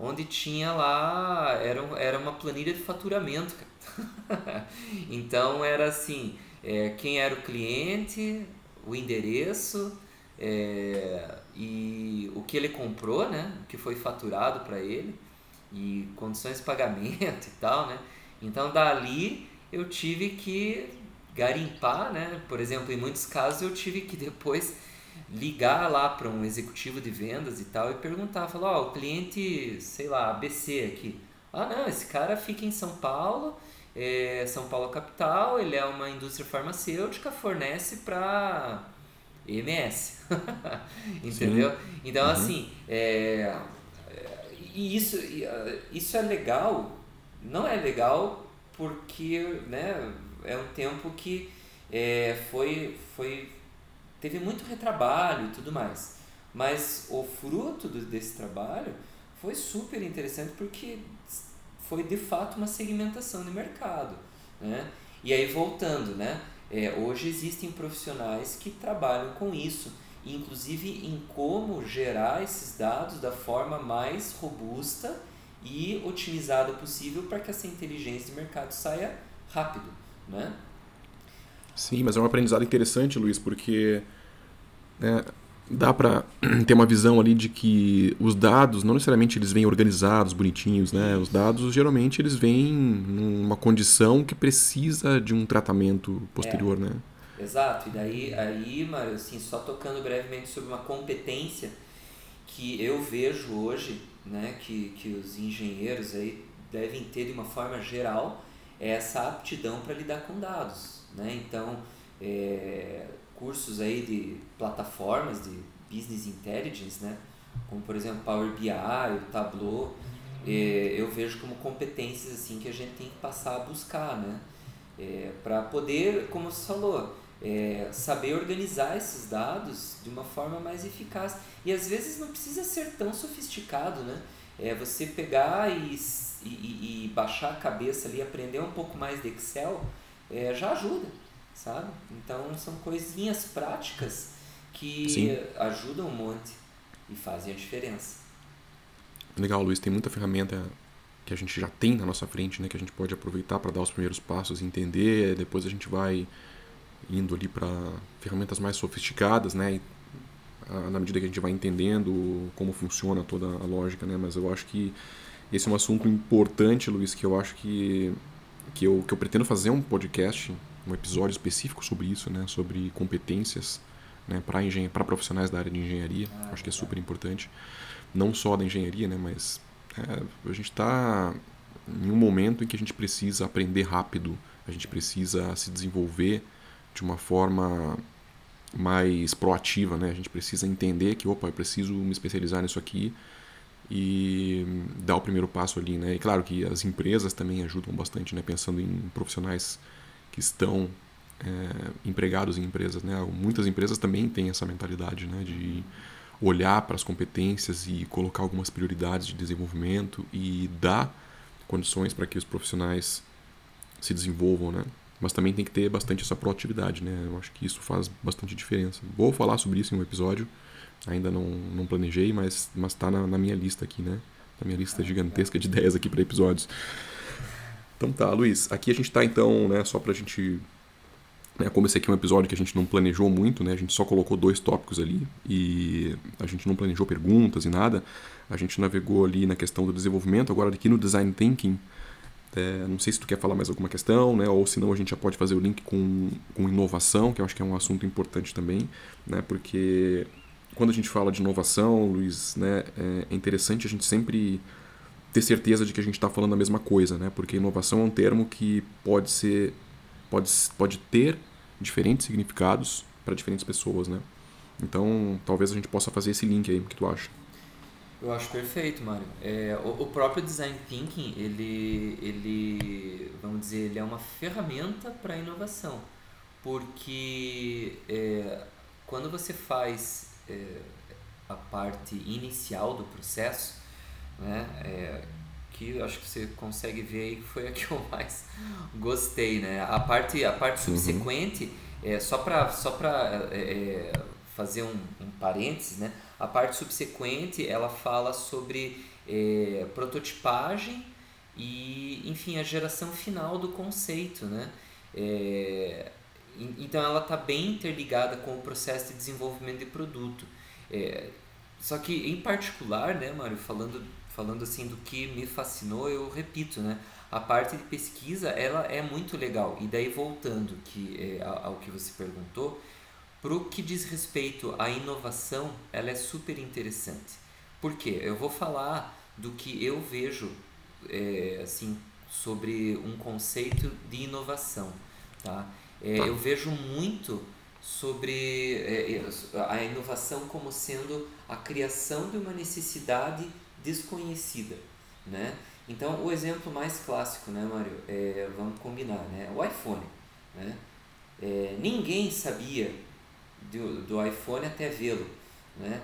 onde tinha lá, era, era uma planilha de faturamento. [laughs] então era assim, é, quem era o cliente, o endereço é, e o que ele comprou, né? O que foi faturado para ele e condições de pagamento e tal, né? Então dali eu tive que garimpar, né? Por exemplo, em muitos casos eu tive que depois ligar lá para um executivo de vendas e tal e perguntar, falar, ó, oh, o cliente, sei lá, ABC aqui. Ah, não, esse cara fica em São Paulo é, São Paulo capital, ele é uma indústria farmacêutica, fornece para EMS. [laughs] Entendeu? Sim. Então, uhum. assim, é, e isso, ah, isso é legal, não é legal porque né, é um tempo que é, foi, foi, teve muito retrabalho e tudo mais. Mas o fruto do, desse trabalho foi super interessante porque foi de fato uma segmentação de mercado. Né? E aí voltando, né? É, hoje existem profissionais que trabalham com isso, inclusive em como gerar esses dados da forma mais robusta e otimizada possível para que essa inteligência de mercado saia rápido, né? Sim, mas é um aprendizado interessante, Luiz, porque né, dá para [clears throat] ter uma visão ali de que os dados não necessariamente eles vêm organizados, bonitinhos, né? Os dados geralmente eles vêm numa condição que precisa de um tratamento posterior, é. né? Exato. E daí aí, Mário, assim, só tocando brevemente sobre uma competência que eu vejo hoje, né, que, que os engenheiros aí devem ter de uma forma geral, é essa aptidão para lidar com dados, né? Então, é, cursos aí de plataformas de business intelligence, né? como por exemplo Power BI, o Tableau, é, eu vejo como competências assim que a gente tem que passar a buscar, né? É, para poder, como você falou, é, saber organizar esses dados de uma forma mais eficaz. E às vezes não precisa ser tão sofisticado, né? É você pegar e, e, e baixar a cabeça ali, aprender um pouco mais de Excel, é, já ajuda sabe? Então são coisinhas práticas que Sim. ajudam um monte e fazem a diferença. Legal, Luiz, tem muita ferramenta que a gente já tem na nossa frente, né, que a gente pode aproveitar para dar os primeiros passos, entender, depois a gente vai indo ali para ferramentas mais sofisticadas, né, e, a, na medida que a gente vai entendendo como funciona toda a lógica, né, mas eu acho que esse é um assunto importante, Luiz, que eu acho que que eu, que eu pretendo fazer um podcast um episódio específico sobre isso, né? Sobre competências né? para para profissionais da área de engenharia. Ah, Acho que é super importante. Não só da engenharia, né? Mas é, a gente está em um momento em que a gente precisa aprender rápido, a gente precisa se desenvolver de uma forma mais proativa, né? A gente precisa entender que, opa, eu preciso me especializar nisso aqui e dar o primeiro passo ali, né? E claro que as empresas também ajudam bastante, né? Pensando em profissionais que estão é, empregados em empresas, né? Muitas empresas também têm essa mentalidade, né? De olhar para as competências e colocar algumas prioridades de desenvolvimento e dar condições para que os profissionais se desenvolvam, né? Mas também tem que ter bastante essa proatividade, né? Eu acho que isso faz bastante diferença. Vou falar sobre isso em um episódio, ainda não, não planejei, mas mas está na, na, minha lista aqui, né? Na minha lista gigantesca de [laughs] ideias aqui para episódios. Então tá, Luiz. Aqui a gente está então, né? Só para a gente né, como esse aqui é um episódio que a gente não planejou muito, né, a gente só colocou dois tópicos ali e a gente não planejou perguntas e nada. A gente navegou ali na questão do desenvolvimento, agora aqui no Design Thinking. É, não sei se tu quer falar mais alguma questão, né, ou se não a gente já pode fazer o link com, com inovação, que eu acho que é um assunto importante também, né, porque quando a gente fala de inovação, Luiz, né, é interessante a gente sempre ter certeza de que a gente está falando a mesma coisa, né, porque inovação é um termo que pode ser pode, pode ter diferentes significados para diferentes pessoas, né? Então, talvez a gente possa fazer esse link aí, o que tu acha? Eu acho perfeito, Mário. É, o, o, próprio Design Thinking, ele, ele, vamos dizer, ele é uma ferramenta para inovação. Porque é, quando você faz é, a parte inicial do processo, né, é, que eu acho que você consegue ver aí que foi a que eu [laughs] mais gostei, né? A parte, a parte subsequente, é, só para só pra, é, é, fazer um, um parênteses, né? A parte subsequente, ela fala sobre é, prototipagem e, enfim, a geração final do conceito, né? É, então ela está bem interligada com o processo de desenvolvimento de produto. É, só que em particular, né, Mário, falando falando assim do que me fascinou, eu repito, né? A parte de pesquisa, ela é muito legal. E daí voltando que é, ao que você perguntou, para o que diz respeito à inovação, ela é super interessante. Por quê? Eu vou falar do que eu vejo é, assim sobre um conceito de inovação, tá? É, tá. eu vejo muito sobre é, a inovação como sendo a criação de uma necessidade desconhecida, né? Então, o exemplo mais clássico, né, Mário? É, vamos combinar, né? O iPhone, né? É, ninguém sabia do, do iPhone até vê-lo, né?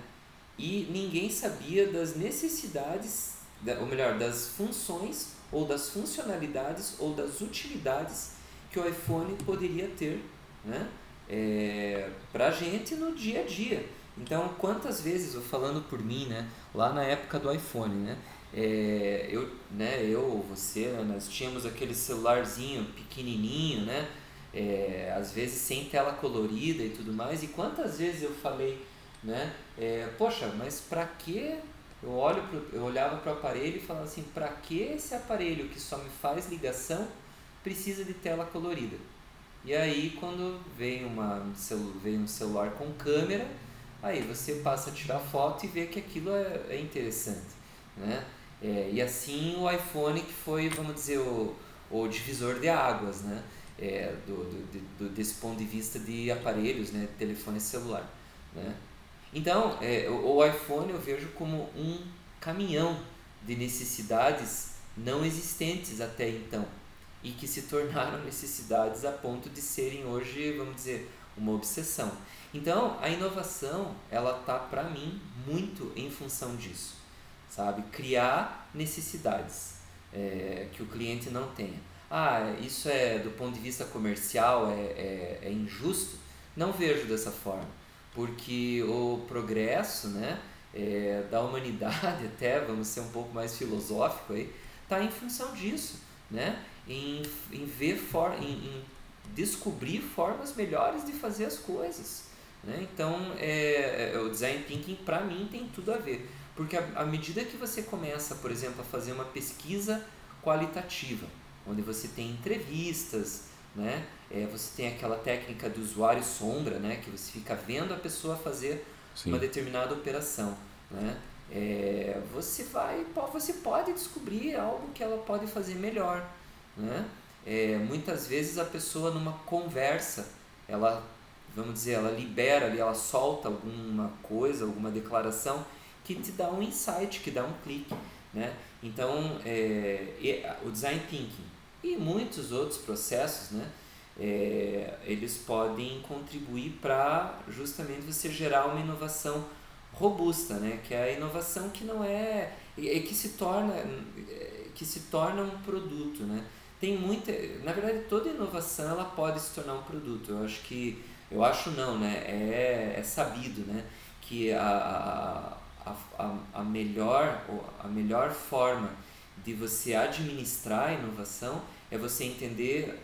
E ninguém sabia das necessidades, ou melhor, das funções ou das funcionalidades ou das utilidades que o iPhone poderia ter, né? É, para a gente no dia a dia. Então, quantas vezes, eu falando por mim, né, lá na época do iPhone, né, é, eu, né, eu, você, nós tínhamos aquele celularzinho pequenininho, né, é, às vezes sem tela colorida e tudo mais, e quantas vezes eu falei, né, é, poxa, mas para que eu olho eu olhava para o aparelho e falava assim, para que esse aparelho que só me faz ligação precisa de tela colorida? E aí quando vem uma veio um celular com câmera, aí você passa a tirar foto e vê que aquilo é, é interessante, né? É, e assim o iPhone que foi, vamos dizer, o, o divisor de águas, né? É, do, do, do, desse ponto de vista de aparelhos, né? Telefone celular, né? Então, é, o, o iPhone eu vejo como um caminhão de necessidades não existentes até então e que se tornaram necessidades a ponto de serem hoje, vamos dizer, uma obsessão. Então, a inovação, ela tá para mim muito em função disso, sabe? Criar necessidades é, que o cliente não tenha. Ah, isso é do ponto de vista comercial é, é, é injusto? Não vejo dessa forma, porque o progresso, né, é, da humanidade [laughs] até, vamos ser um pouco mais filosófico aí, tá em função disso, né? Em, em ver for, em, em descobrir formas melhores de fazer as coisas. Né? Então, é, é, o design thinking para mim tem tudo a ver, porque à medida que você começa, por exemplo, a fazer uma pesquisa qualitativa, onde você tem entrevistas, né? É, você tem aquela técnica do usuário sombra, né? que você fica vendo a pessoa fazer Sim. uma determinada operação. Né? É, você vai, você pode descobrir algo que ela pode fazer melhor. Né? É, muitas vezes a pessoa numa conversa, ela vamos dizer, ela libera ali, ela solta alguma coisa, alguma declaração que te dá um insight, que dá um clique. Né? Então, é, o design thinking e muitos outros processos, né? É, eles podem contribuir para justamente você gerar uma inovação robusta, né? Que é a inovação que não é, é que se torna que se torna um produto, né? Tem muita, na verdade toda inovação ela pode se tornar um produto. Eu acho que eu acho não, né? É, é sabido, né? Que a, a, a, a melhor a melhor forma de você administrar a inovação é você entender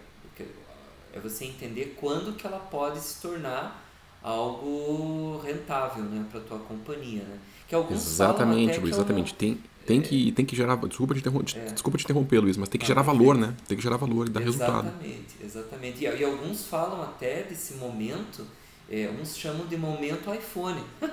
é você entender quando que ela pode se tornar algo rentável né, para a tua companhia. Né? Que alguns exatamente, Luiz, exatamente. Tem, tem, que, tem que gerar. Desculpa te, interromper, é. desculpa te interromper, Luiz, mas tem que gerar valor, né? Tem que gerar valor e dar exatamente, resultado. Exatamente, exatamente. E, e, alguns falam até desse momento, é, uns chamam de momento iPhone. [laughs]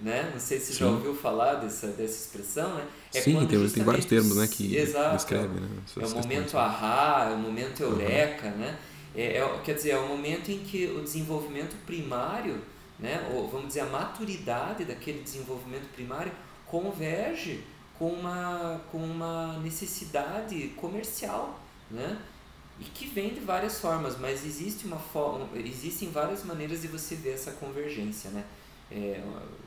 né? Não sei se Sim. já ouviu falar dessa, dessa expressão, né? É Sim, tem, tem vários termos né, que exato, descrevem. Né, é o momento ahá, é o momento eureka, uhum. né? É, é, quer dizer, é o momento em que o desenvolvimento primário, né, ou vamos dizer, a maturidade daquele desenvolvimento primário converge com uma, com uma necessidade comercial, né? E que vem de várias formas, mas existe uma forma, existem várias maneiras de você ver essa convergência, né? É,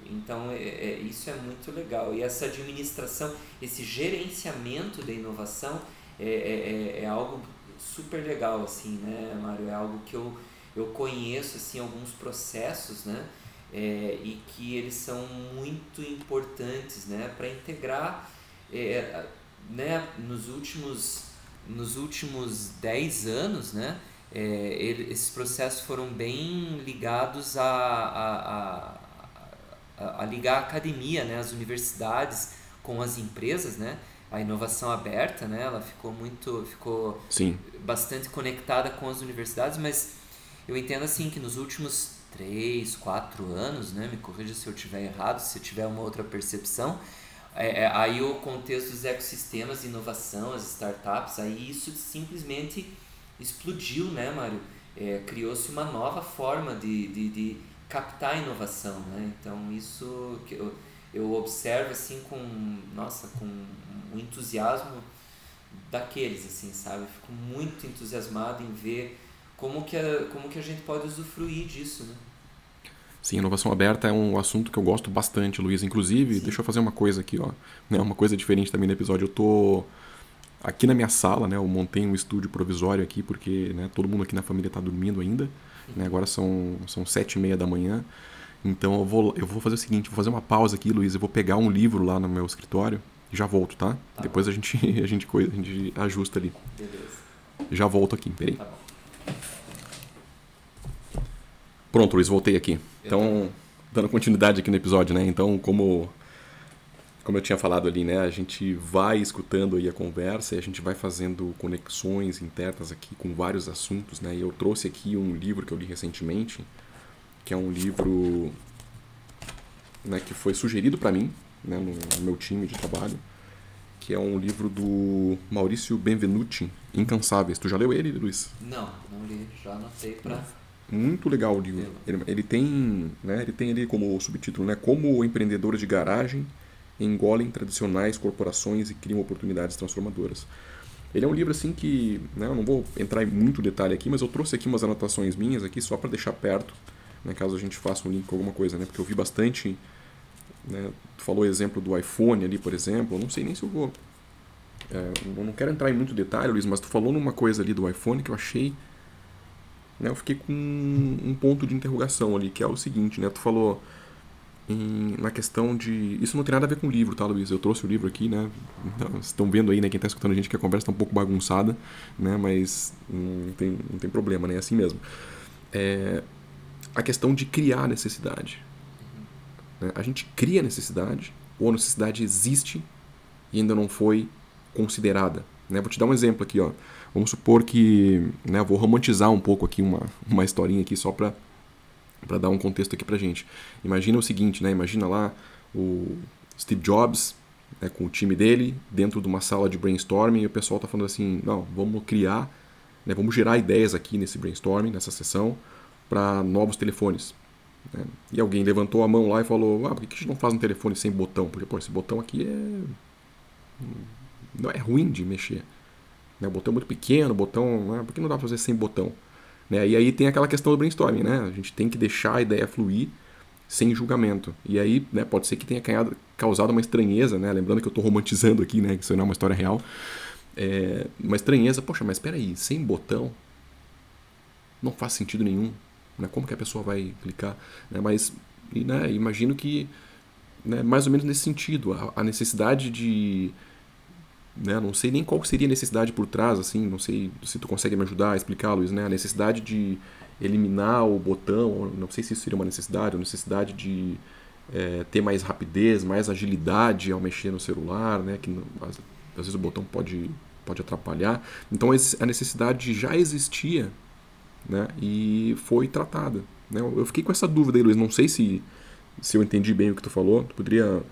então, é, é, isso é muito legal. E essa administração, esse gerenciamento da inovação é, é, é, é algo super legal, assim, né, Mário? É algo que eu, eu conheço, assim, alguns processos, né? É, e que eles são muito importantes, né? Para integrar, é, né? Nos últimos, nos últimos 10 anos, né? É, ele, esses processos foram bem ligados a, a, a, a, ligar a academia, né? As universidades com as empresas, né? a inovação aberta, né? Ela ficou muito, ficou Sim. bastante conectada com as universidades, mas eu entendo assim que nos últimos três, quatro anos, né? Me corrija se eu tiver errado, se eu tiver uma outra percepção. É, é, aí o contexto dos ecossistemas inovação, as startups, aí isso simplesmente explodiu, né, Mário? É, Criou-se uma nova forma de, de, de captar inovação, né? Então isso que eu, eu observo assim com, nossa, com um entusiasmo daqueles, assim, sabe? Fico muito entusiasmado em ver como que a, como que a gente pode usufruir disso, né? Sim, inovação aberta é um assunto que eu gosto bastante, Luiz. Inclusive, Sim. deixa eu fazer uma coisa aqui, ó. Né, uma coisa diferente também no episódio. Eu tô aqui na minha sala, né? Eu montei um estúdio provisório aqui porque né, todo mundo aqui na família está dormindo ainda. Né, agora são, são sete e meia da manhã. Então eu vou, eu vou fazer o seguinte, vou fazer uma pausa aqui, Luiz. Eu vou pegar um livro lá no meu escritório já volto, tá? tá Depois a gente, [laughs] a, gente coisa, a gente ajusta ali. Beleza. Já volto aqui, peraí. Tá bom. Pronto, Luiz, voltei aqui. Então, dando continuidade aqui no episódio, né? Então, como como eu tinha falado ali, né, a gente vai escutando aí a conversa e a gente vai fazendo conexões internas aqui com vários assuntos, né? E eu trouxe aqui um livro que eu li recentemente, que é um livro né, que foi sugerido para mim né, no meu time de trabalho, que é um livro do Maurício Benvenuti, Incansáveis. Tu já leu ele, Luiz? Não, não li, já anotei para muito legal o livro. Ele, ele, tem, né, ele tem ali como subtítulo, né, como empreendedores de garagem engolem tradicionais corporações e criam oportunidades transformadoras. Ele é um livro assim que, né, eu não vou entrar em muito detalhe aqui, mas eu trouxe aqui umas anotações minhas aqui só para deixar perto, né, caso a gente faça um link com alguma coisa, né, porque eu vi bastante né? Tu falou exemplo do iPhone ali, por exemplo. Eu não sei nem se eu vou. É, eu não quero entrar em muito detalhe, Luiz, mas tu falou numa coisa ali do iPhone que eu achei. Né, eu fiquei com um ponto de interrogação ali, que é o seguinte, né? Tu falou em, na questão de. Isso não tem nada a ver com o livro, tá, Luiz? Eu trouxe o livro aqui, né? Então, vocês estão vendo aí, né? Quem está escutando a gente que a conversa está um pouco bagunçada, né? Mas não tem, não tem problema, né? É assim mesmo. É, a questão de criar necessidade. Né? A gente cria necessidade, ou a necessidade existe e ainda não foi considerada. Né? Vou te dar um exemplo aqui. Ó. Vamos supor que. Né, vou romantizar um pouco aqui uma, uma historinha aqui só para dar um contexto aqui para gente. Imagina o seguinte, né? Imagina lá o Steve Jobs né, com o time dele dentro de uma sala de brainstorming e o pessoal está falando assim, não, vamos criar, né, vamos gerar ideias aqui nesse brainstorming, nessa sessão, para novos telefones. Né? E alguém levantou a mão lá e falou: ah, por que a gente não faz um telefone sem botão? Porque, pô, esse botão aqui é. Não é ruim de mexer. Né? O botão é muito pequeno, o botão. Né? Por que não dá pra fazer sem botão? Né? E aí tem aquela questão do brainstorming, né? A gente tem que deixar a ideia fluir sem julgamento. E aí, né, pode ser que tenha causado uma estranheza, né? Lembrando que eu estou romantizando aqui, né? Que isso não é uma história real. É, uma estranheza, poxa, mas espera aí, sem botão não faz sentido nenhum. Né? Como que a pessoa vai clicar? Né? Mas né, imagino que né, mais ou menos nesse sentido, a, a necessidade de né, não sei nem qual seria a necessidade por trás, assim, não sei se tu consegue me ajudar a explicar, Luiz, né? A necessidade de eliminar o botão, não sei se isso seria uma necessidade, a necessidade de é, ter mais rapidez, mais agilidade ao mexer no celular, né? Que às, às vezes o botão pode, pode atrapalhar. Então a necessidade já existia, né? E foi tratada. Né? Eu fiquei com essa dúvida aí, Luiz. Não sei se, se eu entendi bem o que tu falou. Tu poderia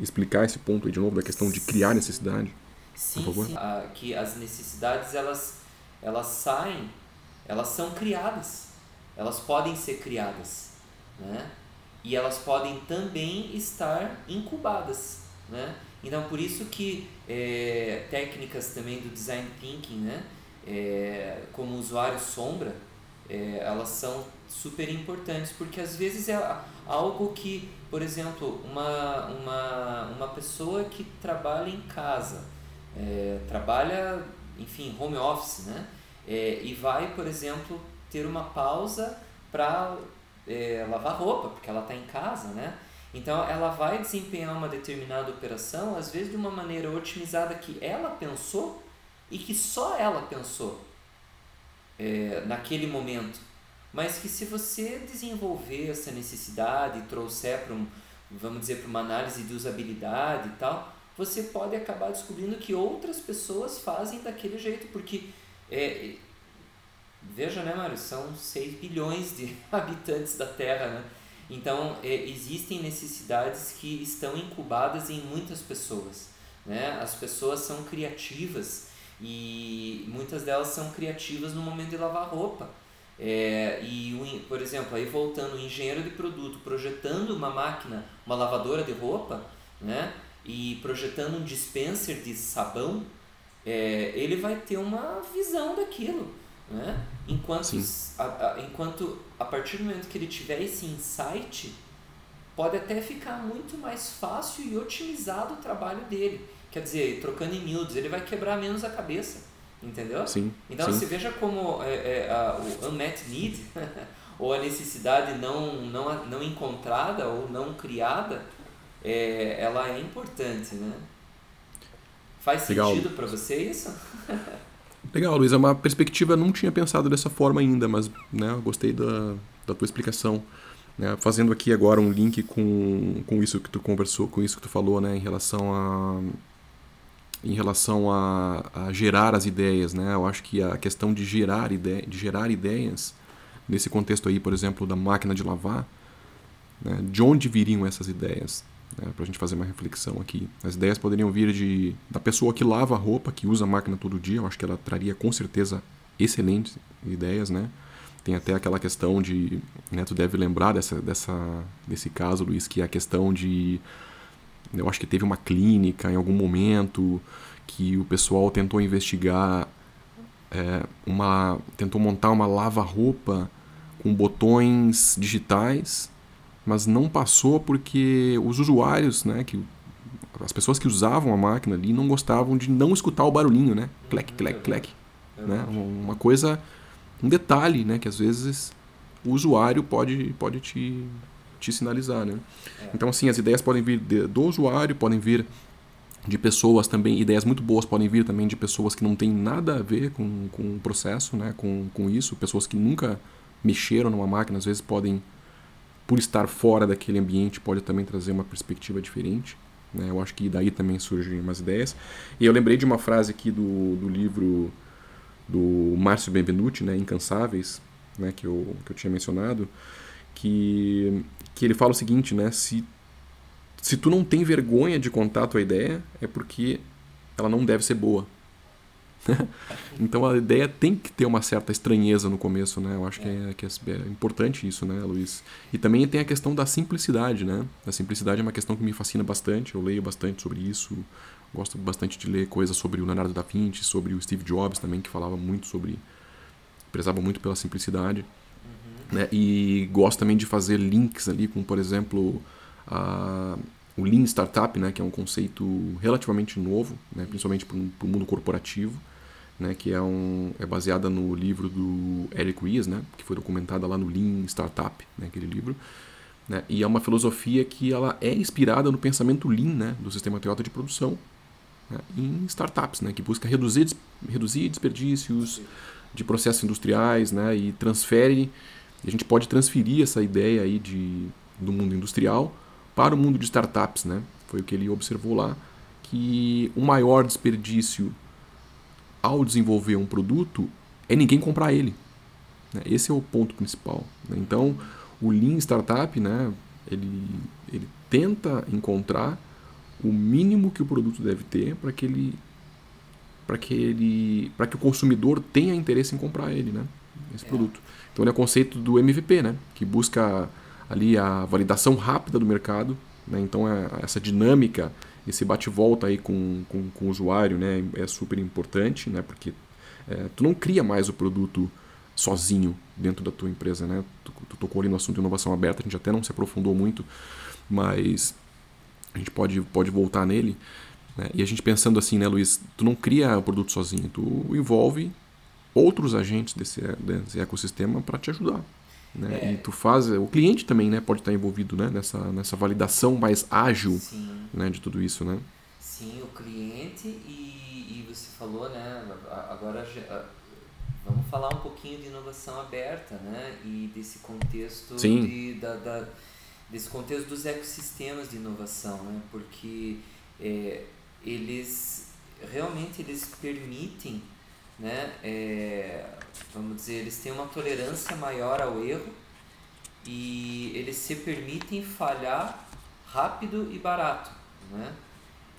explicar esse ponto aí de novo da questão de criar necessidade? Sim, sim. Ah, que as necessidades elas elas saem elas são criadas, elas podem ser criadas, né? E elas podem também estar incubadas, né? Então por isso que é, técnicas também do design thinking, né? É, como usuário sombra, é, elas são super importantes porque às vezes é algo que, por exemplo, uma, uma, uma pessoa que trabalha em casa, é, trabalha, enfim, home office, né? é, e vai, por exemplo, ter uma pausa para é, lavar roupa, porque ela está em casa, né? Então ela vai desempenhar uma determinada operação, às vezes de uma maneira otimizada que ela pensou e que só ela pensou é, naquele momento. Mas que se você desenvolver essa necessidade e trouxer para um, vamos dizer, para uma análise de usabilidade e tal, você pode acabar descobrindo que outras pessoas fazem daquele jeito, porque é, veja, né, Mário? São 6 bilhões de [laughs] habitantes da Terra, né? Então, é, existem necessidades que estão incubadas em muitas pessoas. Né? As pessoas são criativas e muitas delas são criativas no momento de lavar roupa. É, e, o, por exemplo, aí voltando, o engenheiro de produto projetando uma máquina, uma lavadora de roupa, né? e projetando um dispenser de sabão, é, ele vai ter uma visão daquilo. Né? Enquanto, a, a, enquanto a partir do momento que ele tiver esse insight, pode até ficar muito mais fácil e otimizado o trabalho dele. Quer dizer, trocando em miúdos, ele vai quebrar menos a cabeça. Entendeu? Sim. Então sim. você veja como é, é, a, o unmet need, [laughs] ou a necessidade não, não, não encontrada ou não criada, é, ela é importante, né? Faz sentido para você isso? [laughs] Legal, Luiz. É uma perspectiva, não tinha pensado dessa forma ainda, mas né, eu gostei da, da tua explicação. Né? Fazendo aqui agora um link com, com isso que tu conversou, com isso que tu falou, né, em relação a em relação a, a gerar as ideias, né? Eu acho que a questão de gerar, ide de gerar ideias nesse contexto aí, por exemplo, da máquina de lavar, né? de onde viriam essas ideias? né, para a gente fazer uma reflexão aqui. As ideias poderiam vir de, da pessoa que lava a roupa, que usa a máquina todo dia, eu acho que ela traria com certeza excelentes ideias, né? Tem até aquela questão de, né, tu deve lembrar dessa, dessa, desse caso, Luiz, que é a questão de, eu acho que teve uma clínica em algum momento que o pessoal tentou investigar é, uma, tentou montar uma lava-roupa com botões digitais mas não passou porque os usuários, né, que as pessoas que usavam a máquina ali não gostavam de não escutar o barulhinho, né? Clec, clec, clec. Né? Uma coisa, um detalhe, né, que às vezes o usuário pode, pode te, te sinalizar, né? Então, assim, as ideias podem vir de, do usuário, podem vir de pessoas também, ideias muito boas podem vir também de pessoas que não têm nada a ver com, com o processo, né, com, com isso, pessoas que nunca mexeram numa máquina, às vezes podem por estar fora daquele ambiente, pode também trazer uma perspectiva diferente. Né? Eu acho que daí também surgem umas ideias. E eu lembrei de uma frase aqui do, do livro do Márcio Benvenuti, né? Incansáveis, né? que, eu, que eu tinha mencionado, que, que ele fala o seguinte, né? Se, se tu não tem vergonha de contar a tua ideia, é porque ela não deve ser boa. [laughs] então a ideia tem que ter uma certa estranheza no começo, né? Eu acho que, é, que é, é importante isso, né, Luiz? E também tem a questão da simplicidade, né? A simplicidade é uma questão que me fascina bastante, eu leio bastante sobre isso, gosto bastante de ler coisas sobre o Leonardo da Vinci, sobre o Steve Jobs também, que falava muito sobre... prezava muito pela simplicidade. Né? E gosto também de fazer links ali com, por exemplo, a o Lean Startup, né, que é um conceito relativamente novo, né, principalmente para o mundo corporativo, né, que é, um, é baseada no livro do Eric Ries, né, que foi documentada lá no Lean Startup, né, aquele livro. Né, e é uma filosofia que ela é inspirada no pensamento Lean né, do sistema Toyota de produção né, em startups, né, que busca reduzir, reduzir desperdícios de processos industriais né, e transfere, a gente pode transferir essa ideia aí de, do mundo industrial para o mundo de startups, né? Foi o que ele observou lá, que o maior desperdício ao desenvolver um produto é ninguém comprar ele. Né? Esse é o ponto principal. Né? Então, o Lean Startup, né, ele, ele tenta encontrar o mínimo que o produto deve ter para que ele para que ele para que o consumidor tenha interesse em comprar ele, né? Esse é. produto. Então ele é o conceito do MVP, né? Que busca ali a validação rápida do mercado. Né? Então, é, essa dinâmica, esse bate-volta aí com, com, com, o usuário né? é super importante, né? porque é, tu não cria mais o produto sozinho dentro da tua empresa. Né? Tu, tu tocou ali no assunto de inovação aberta, a gente até não se aprofundou muito, mas a gente pode, pode voltar nele. Né? E a gente pensando assim, né, Luiz, tu não cria o produto sozinho, tu envolve outros agentes desse, desse ecossistema para te ajudar. Né? É. E tu faz, o cliente também, né, pode estar envolvido, né, nessa, nessa validação mais ágil, né, de tudo isso, né? Sim, o cliente e, e você falou, né, agora vamos falar um pouquinho de inovação aberta, né, e desse contexto de, da, da, desse contexto dos ecossistemas de inovação, né, porque é, eles realmente eles permitem né, é, vamos dizer, eles têm uma tolerância maior ao erro e eles se permitem falhar rápido e barato, né?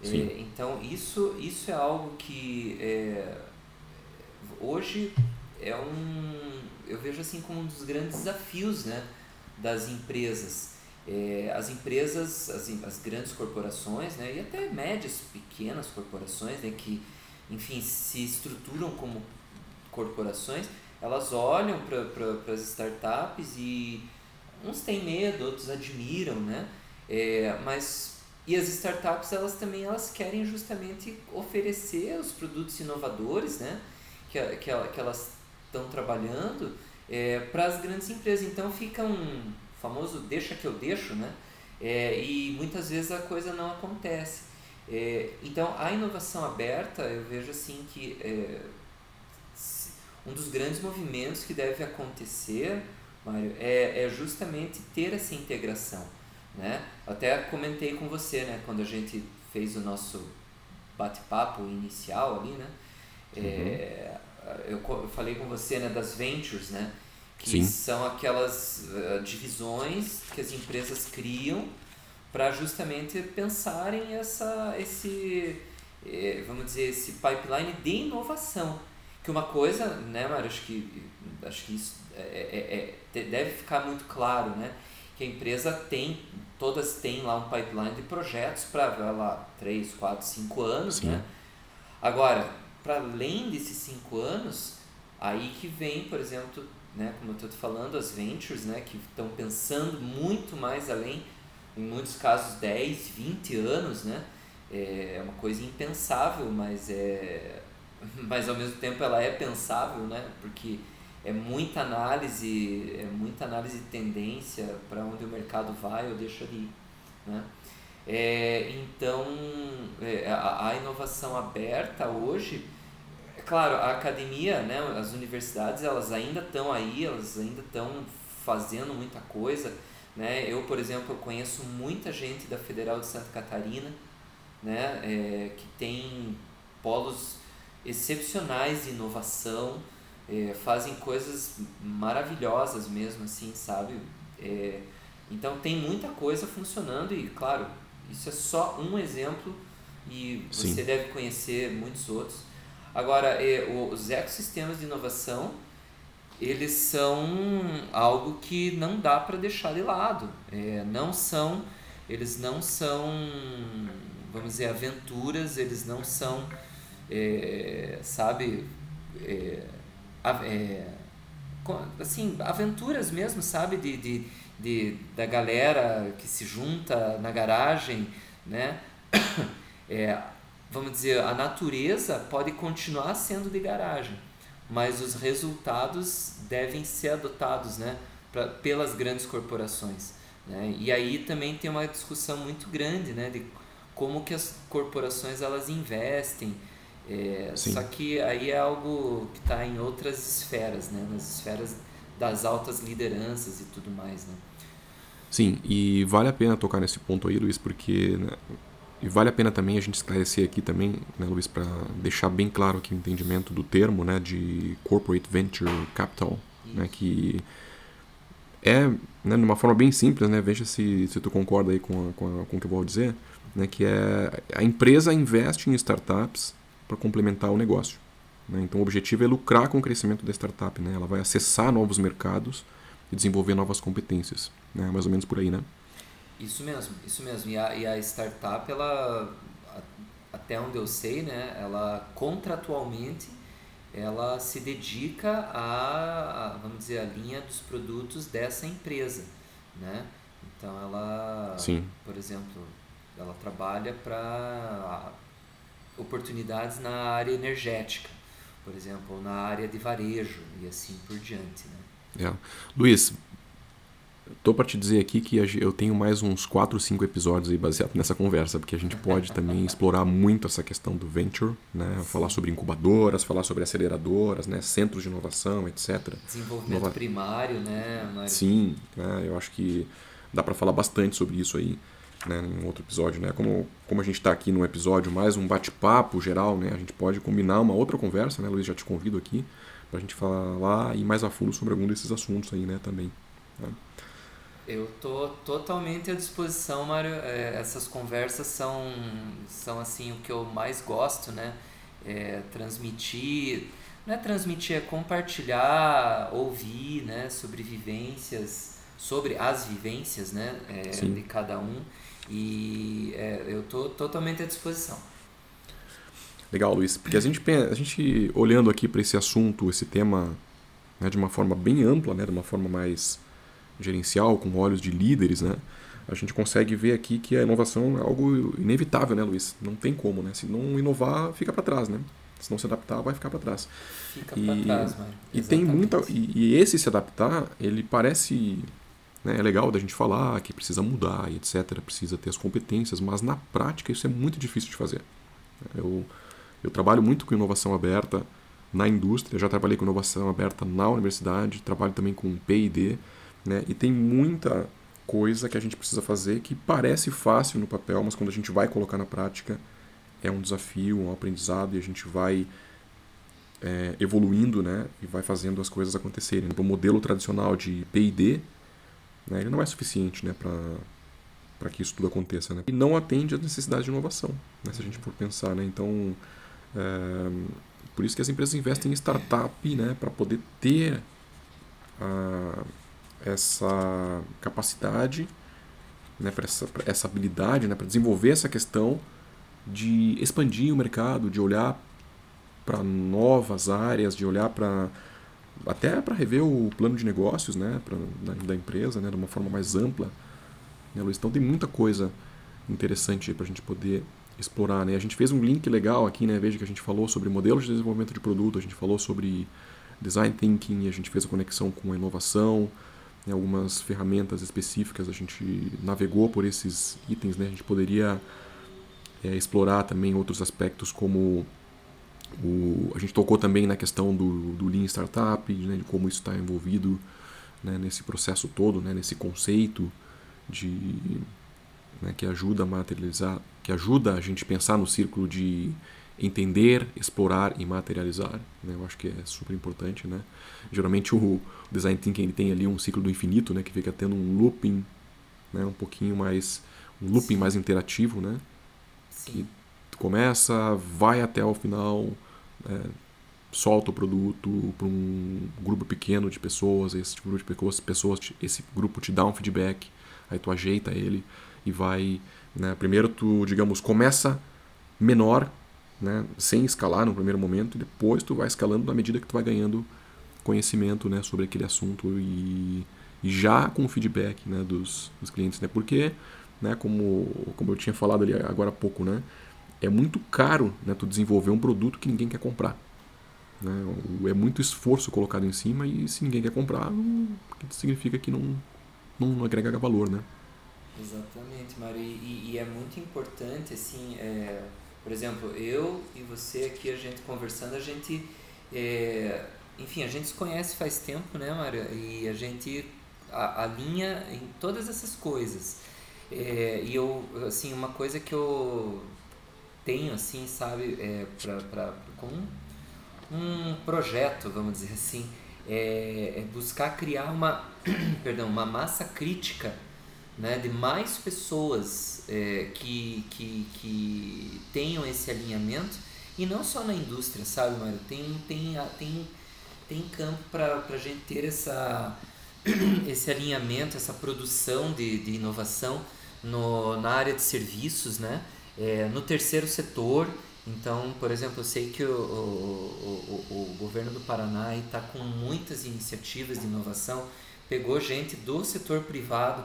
É, então isso isso é algo que é, hoje é um eu vejo assim como um dos grandes desafios, né, das empresas. É, as empresas, as, as grandes corporações, né, e até médias, pequenas corporações, né, que enfim, se estruturam como corporações, elas olham para as startups e uns têm medo, outros admiram, né? É, mas e as startups elas também elas querem justamente oferecer os produtos inovadores, né? Que, que, que elas estão trabalhando é, para as grandes empresas. Então fica um famoso deixa que eu deixo, né? É, e muitas vezes a coisa não acontece. É, então, a inovação aberta, eu vejo assim que é, um dos grandes movimentos que deve acontecer, Mário, é, é justamente ter essa integração. Né? Até comentei com você, né, quando a gente fez o nosso bate-papo inicial ali, né? É, uhum. É, eu, eu falei com você né, das ventures, né? Que Sim. são aquelas uh, divisões que as empresas criam para justamente pensarem essa, esse, eh, vamos dizer, esse pipeline de inovação. Que uma coisa, né, Mário, acho que, acho que isso é, é, é, deve ficar muito claro, né? Que a empresa tem, todas têm lá um pipeline de projetos para, lá, 3, 4, 5 anos, Sim. né? Agora, para além desses 5 anos, aí que vem, por exemplo, né, como eu estou falando, as ventures, né, que estão pensando muito mais além em muitos casos 10, 20 anos, né? É, é uma coisa impensável, mas é [laughs] mas ao mesmo tempo ela é pensável, né? Porque é muita análise, é muita análise de tendência para onde o mercado vai ou deixa de ir, né? É, então, é, a, a inovação aberta hoje, é claro, a academia, né, as universidades, elas ainda estão aí, elas ainda estão fazendo muita coisa, né? Eu, por exemplo, conheço muita gente da Federal de Santa Catarina né? É, que tem polos excepcionais de inovação, é, fazem coisas maravilhosas mesmo, assim, sabe? É, então tem muita coisa funcionando e, claro, isso é só um exemplo e você Sim. deve conhecer muitos outros. Agora, é, os ecossistemas de inovação, eles são algo que não dá para deixar de lado. É, não são, eles não são, vamos dizer, aventuras, eles não são, é, sabe, é, é, assim, aventuras mesmo, sabe, de, de, de, da galera que se junta na garagem, né? [coughs] É, vamos dizer, a natureza pode continuar sendo de garagem, mas os resultados devem ser adotados né, pra, pelas grandes corporações. Né? E aí também tem uma discussão muito grande né, de como que as corporações elas investem, é, só que aí é algo que está em outras esferas, né? nas esferas das altas lideranças e tudo mais. Né? Sim, e vale a pena tocar nesse ponto aí, Luiz, porque né, e vale a pena também a gente esclarecer aqui também, né, Luiz, para deixar bem claro aqui o entendimento do termo né, de Corporate Venture Capital, né, que é, né, de uma forma bem simples, né, veja se, se tu concorda aí com, a, com, a, com o que eu vou dizer, né, que é a empresa investe em startups para complementar o negócio. Né, então o objetivo é lucrar com o crescimento da startup, né, ela vai acessar novos mercados e desenvolver novas competências, né, mais ou menos por aí, né? Isso mesmo, isso mesmo. E a, e a startup, ela, até onde eu sei, né, ela contratualmente ela se dedica a, a, vamos dizer, a linha dos produtos dessa empresa, né? Então ela, Sim. por exemplo, ela trabalha para oportunidades na área energética, por exemplo, ou na área de varejo e assim por diante, né? É. Luiz, Tô para te dizer aqui que eu tenho mais uns 4 ou 5 episódios aí baseado nessa conversa, porque a gente pode também explorar muito essa questão do venture, né? Falar sobre incubadoras, falar sobre aceleradoras, né? Centros de inovação, etc. Desenvolvimento Nova... primário, né? Mário? Sim, né? eu acho que dá para falar bastante sobre isso aí. Né, em outro episódio, né? Como, como a gente está aqui num episódio mais um bate-papo geral, né? A gente pode combinar uma outra conversa, né, Luiz? Já te convido aqui para a gente falar e mais a fundo sobre algum desses assuntos aí, né? Também. Né? Eu tô totalmente à disposição, Mário. É, essas conversas são, são assim o que eu mais gosto, né? É, transmitir, não é transmitir, é compartilhar, ouvir, né? Sobre vivências, sobre as vivências, né? É, de cada um. E é, eu tô totalmente à disposição. Legal, Luiz. Porque a gente, a gente olhando aqui para esse assunto, esse tema, né, de uma forma bem ampla, né? De uma forma mais gerencial, com olhos de líderes, né? A gente consegue ver aqui que a inovação é algo inevitável, né, Luiz? Não tem como, né? Se não inovar, fica para trás, né? Se não se adaptar, vai ficar para trás. Fica para trás, mano. E tem muita e, e, esse se adaptar, ele parece né, é legal da gente falar que precisa mudar e etc, precisa ter as competências, mas na prática isso é muito difícil de fazer. Eu eu trabalho muito com inovação aberta na indústria, já trabalhei com inovação aberta na universidade, trabalho também com P&D né? E tem muita coisa que a gente precisa fazer que parece fácil no papel, mas quando a gente vai colocar na prática é um desafio, um aprendizado e a gente vai é, evoluindo né? e vai fazendo as coisas acontecerem. O modelo tradicional de P&D né? ele não é suficiente né? para que isso tudo aconteça. Né? E não atende às necessidades de inovação, né? se a gente for pensar. Né? Então, é, por isso que as empresas investem em startup né? para poder ter a essa capacidade, né, para essa, essa habilidade, né, para desenvolver essa questão de expandir o mercado, de olhar para novas áreas, de olhar para até para rever o plano de negócios, né, pra, da, da, empresa, né, de uma forma mais ampla. Né, Luiz? Então tem muita coisa interessante para a gente poder explorar, né? A gente fez um link legal aqui, né? Veja que a gente falou sobre modelos de desenvolvimento de produto, a gente falou sobre design thinking, a gente fez a conexão com a inovação, né, algumas ferramentas específicas, a gente navegou por esses itens, né, a gente poderia é, explorar também outros aspectos como o, a gente tocou também na questão do, do Lean Startup, né, de como isso está envolvido né, nesse processo todo, né, nesse conceito de né, que ajuda a materializar, que ajuda a gente pensar no círculo de entender, explorar e materializar. Né? Eu acho que é super importante. Né? Geralmente o design thinking ele tem ali um ciclo do infinito, né? que fica tendo um looping, né? um pouquinho mais um looping Sim. mais interativo, né? Sim. Que começa, vai até o final, é, solta o produto para um grupo pequeno de pessoas, esse grupo de pessoas, pessoas, esse grupo te dá um feedback, aí tu ajeita ele e vai, né, primeiro tu, digamos, começa menor, né, sem escalar no primeiro momento, e depois tu vai escalando na medida que tu vai ganhando conhecimento, né, sobre aquele assunto e, e já com o feedback, né, dos, dos clientes, né, porque, né, como, como eu tinha falado ali agora há pouco, né, é muito caro, né, tu desenvolver um produto que ninguém quer comprar. Né? É muito esforço colocado em cima e se ninguém quer comprar, significa que não, não agrega valor, né? Exatamente, Mário. E, e, é muito importante, assim, é, por exemplo, eu e você aqui, a gente conversando, a gente, é, enfim, a gente se conhece faz tempo, né, Mário? E a gente alinha em todas essas coisas. É, e eu, assim, uma coisa que eu tenho, assim, sabe, é, pra, com um projeto, vamos dizer assim, é, é buscar criar uma, [clears throat] perdão, uma massa crítica né, de mais pessoas é, que, que, que tenham esse alinhamento e não só na indústria, sabe, Mário? Tem, tem, tem, tem campo para a gente ter essa, [clears throat] esse alinhamento, essa produção de, de inovação no, na área de serviços, né? É, no terceiro setor então, por exemplo, eu sei que o, o, o, o governo do Paraná está com muitas iniciativas de inovação, pegou gente do setor privado,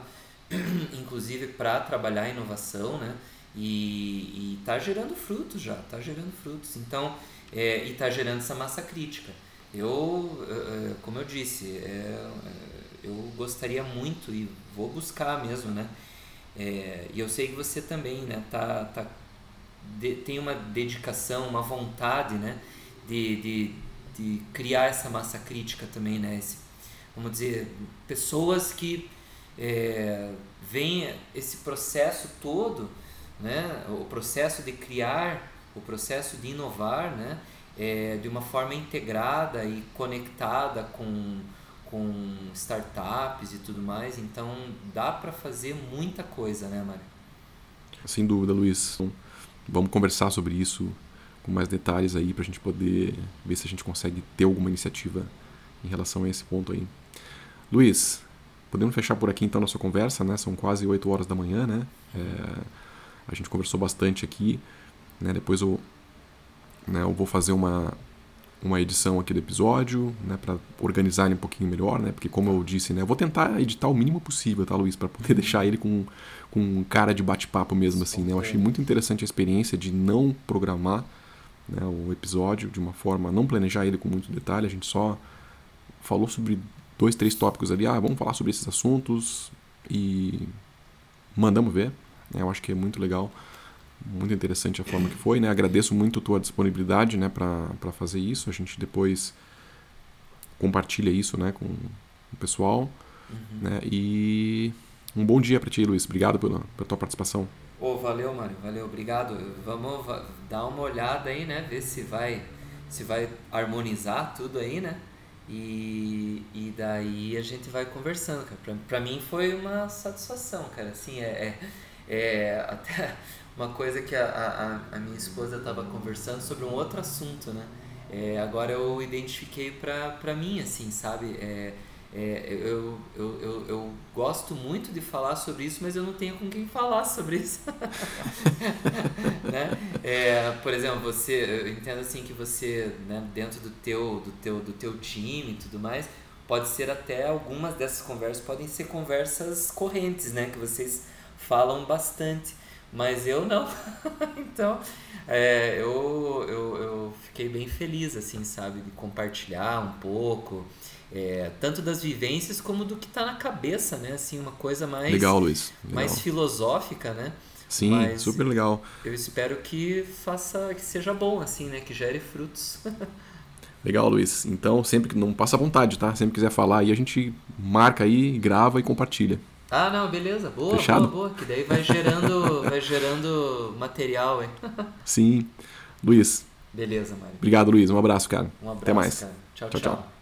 [clears throat] inclusive para trabalhar inovação, né? E está gerando frutos já, está gerando frutos. Então, é, e está gerando essa massa crítica. Eu, é, é, como eu disse, é, é, eu gostaria muito e vou buscar mesmo, né? É, e eu sei que você também, né? Tá, tá de, tem uma dedicação, uma vontade, né, de, de, de criar essa massa crítica também, né, esse, vamos dizer, pessoas que é, veem esse processo todo, né, o processo de criar, o processo de inovar, né, é, de uma forma integrada e conectada com, com startups e tudo mais. Então dá para fazer muita coisa, né, Mário? Sem dúvida, Luiz. Vamos conversar sobre isso com mais detalhes aí para a gente poder ver se a gente consegue ter alguma iniciativa em relação a esse ponto aí. Luiz, podemos fechar por aqui então nossa conversa, né? São quase 8 horas da manhã, né? É, a gente conversou bastante aqui, né? Depois eu, né, eu vou fazer uma, uma edição aqui do episódio, né, para organizar ele um pouquinho melhor, né? Porque como eu disse, né, eu vou tentar editar o mínimo possível, tá, Luiz, para poder [laughs] deixar ele com, com cara de bate-papo mesmo assim, né? Eu achei muito interessante a experiência de não programar né, o episódio de uma forma, não planejar ele com muito detalhe, a gente só falou sobre dois, três tópicos ali, ah, vamos falar sobre esses assuntos e mandamos ver. Né? Eu acho que é muito legal muito interessante a forma que foi, né? Agradeço muito a tua disponibilidade, né, para fazer isso. A gente depois compartilha isso, né, com o pessoal, uhum. né? E um bom dia para ti, Luiz. Obrigado pela, pela tua participação. Oh, valeu, Mário. Valeu, obrigado. Vamos dar uma olhada aí, né? Ver se vai se vai harmonizar tudo aí, né? E, e daí a gente vai conversando, cara. Pra, pra mim foi uma satisfação, cara. Assim, é, é, é até [laughs] uma coisa que a, a, a minha esposa estava conversando sobre um outro assunto, né? É, agora eu identifiquei para mim, assim, sabe? É, é, eu, eu, eu, eu gosto muito de falar sobre isso, mas eu não tenho com quem falar sobre isso. [laughs] né? É, por exemplo, você, eu entendo assim que você, né, dentro do teu, do, teu, do teu time e tudo mais, pode ser até algumas dessas conversas podem ser conversas correntes, né? Que vocês falam bastante mas eu não. [laughs] então, é, eu, eu, eu fiquei bem feliz, assim, sabe, de compartilhar um pouco, é, tanto das vivências como do que está na cabeça, né? Assim, uma coisa mais. Legal, Luiz. Legal. Mais filosófica, né? Sim, Mas super legal. Eu espero que faça, que seja bom, assim, né? Que gere frutos. [laughs] Legal, Luiz. Então, sempre que não passa vontade, tá? Sempre quiser falar aí, a gente marca aí, grava e compartilha. Ah, não, beleza. Boa, Fechado? boa, boa. Que daí vai gerando, [laughs] vai gerando material, hein? Sim. Luiz. Beleza, Mário. Obrigado, Luiz. Um abraço, cara. Um abraço, Até mais. Cara. tchau. tchau. tchau. tchau.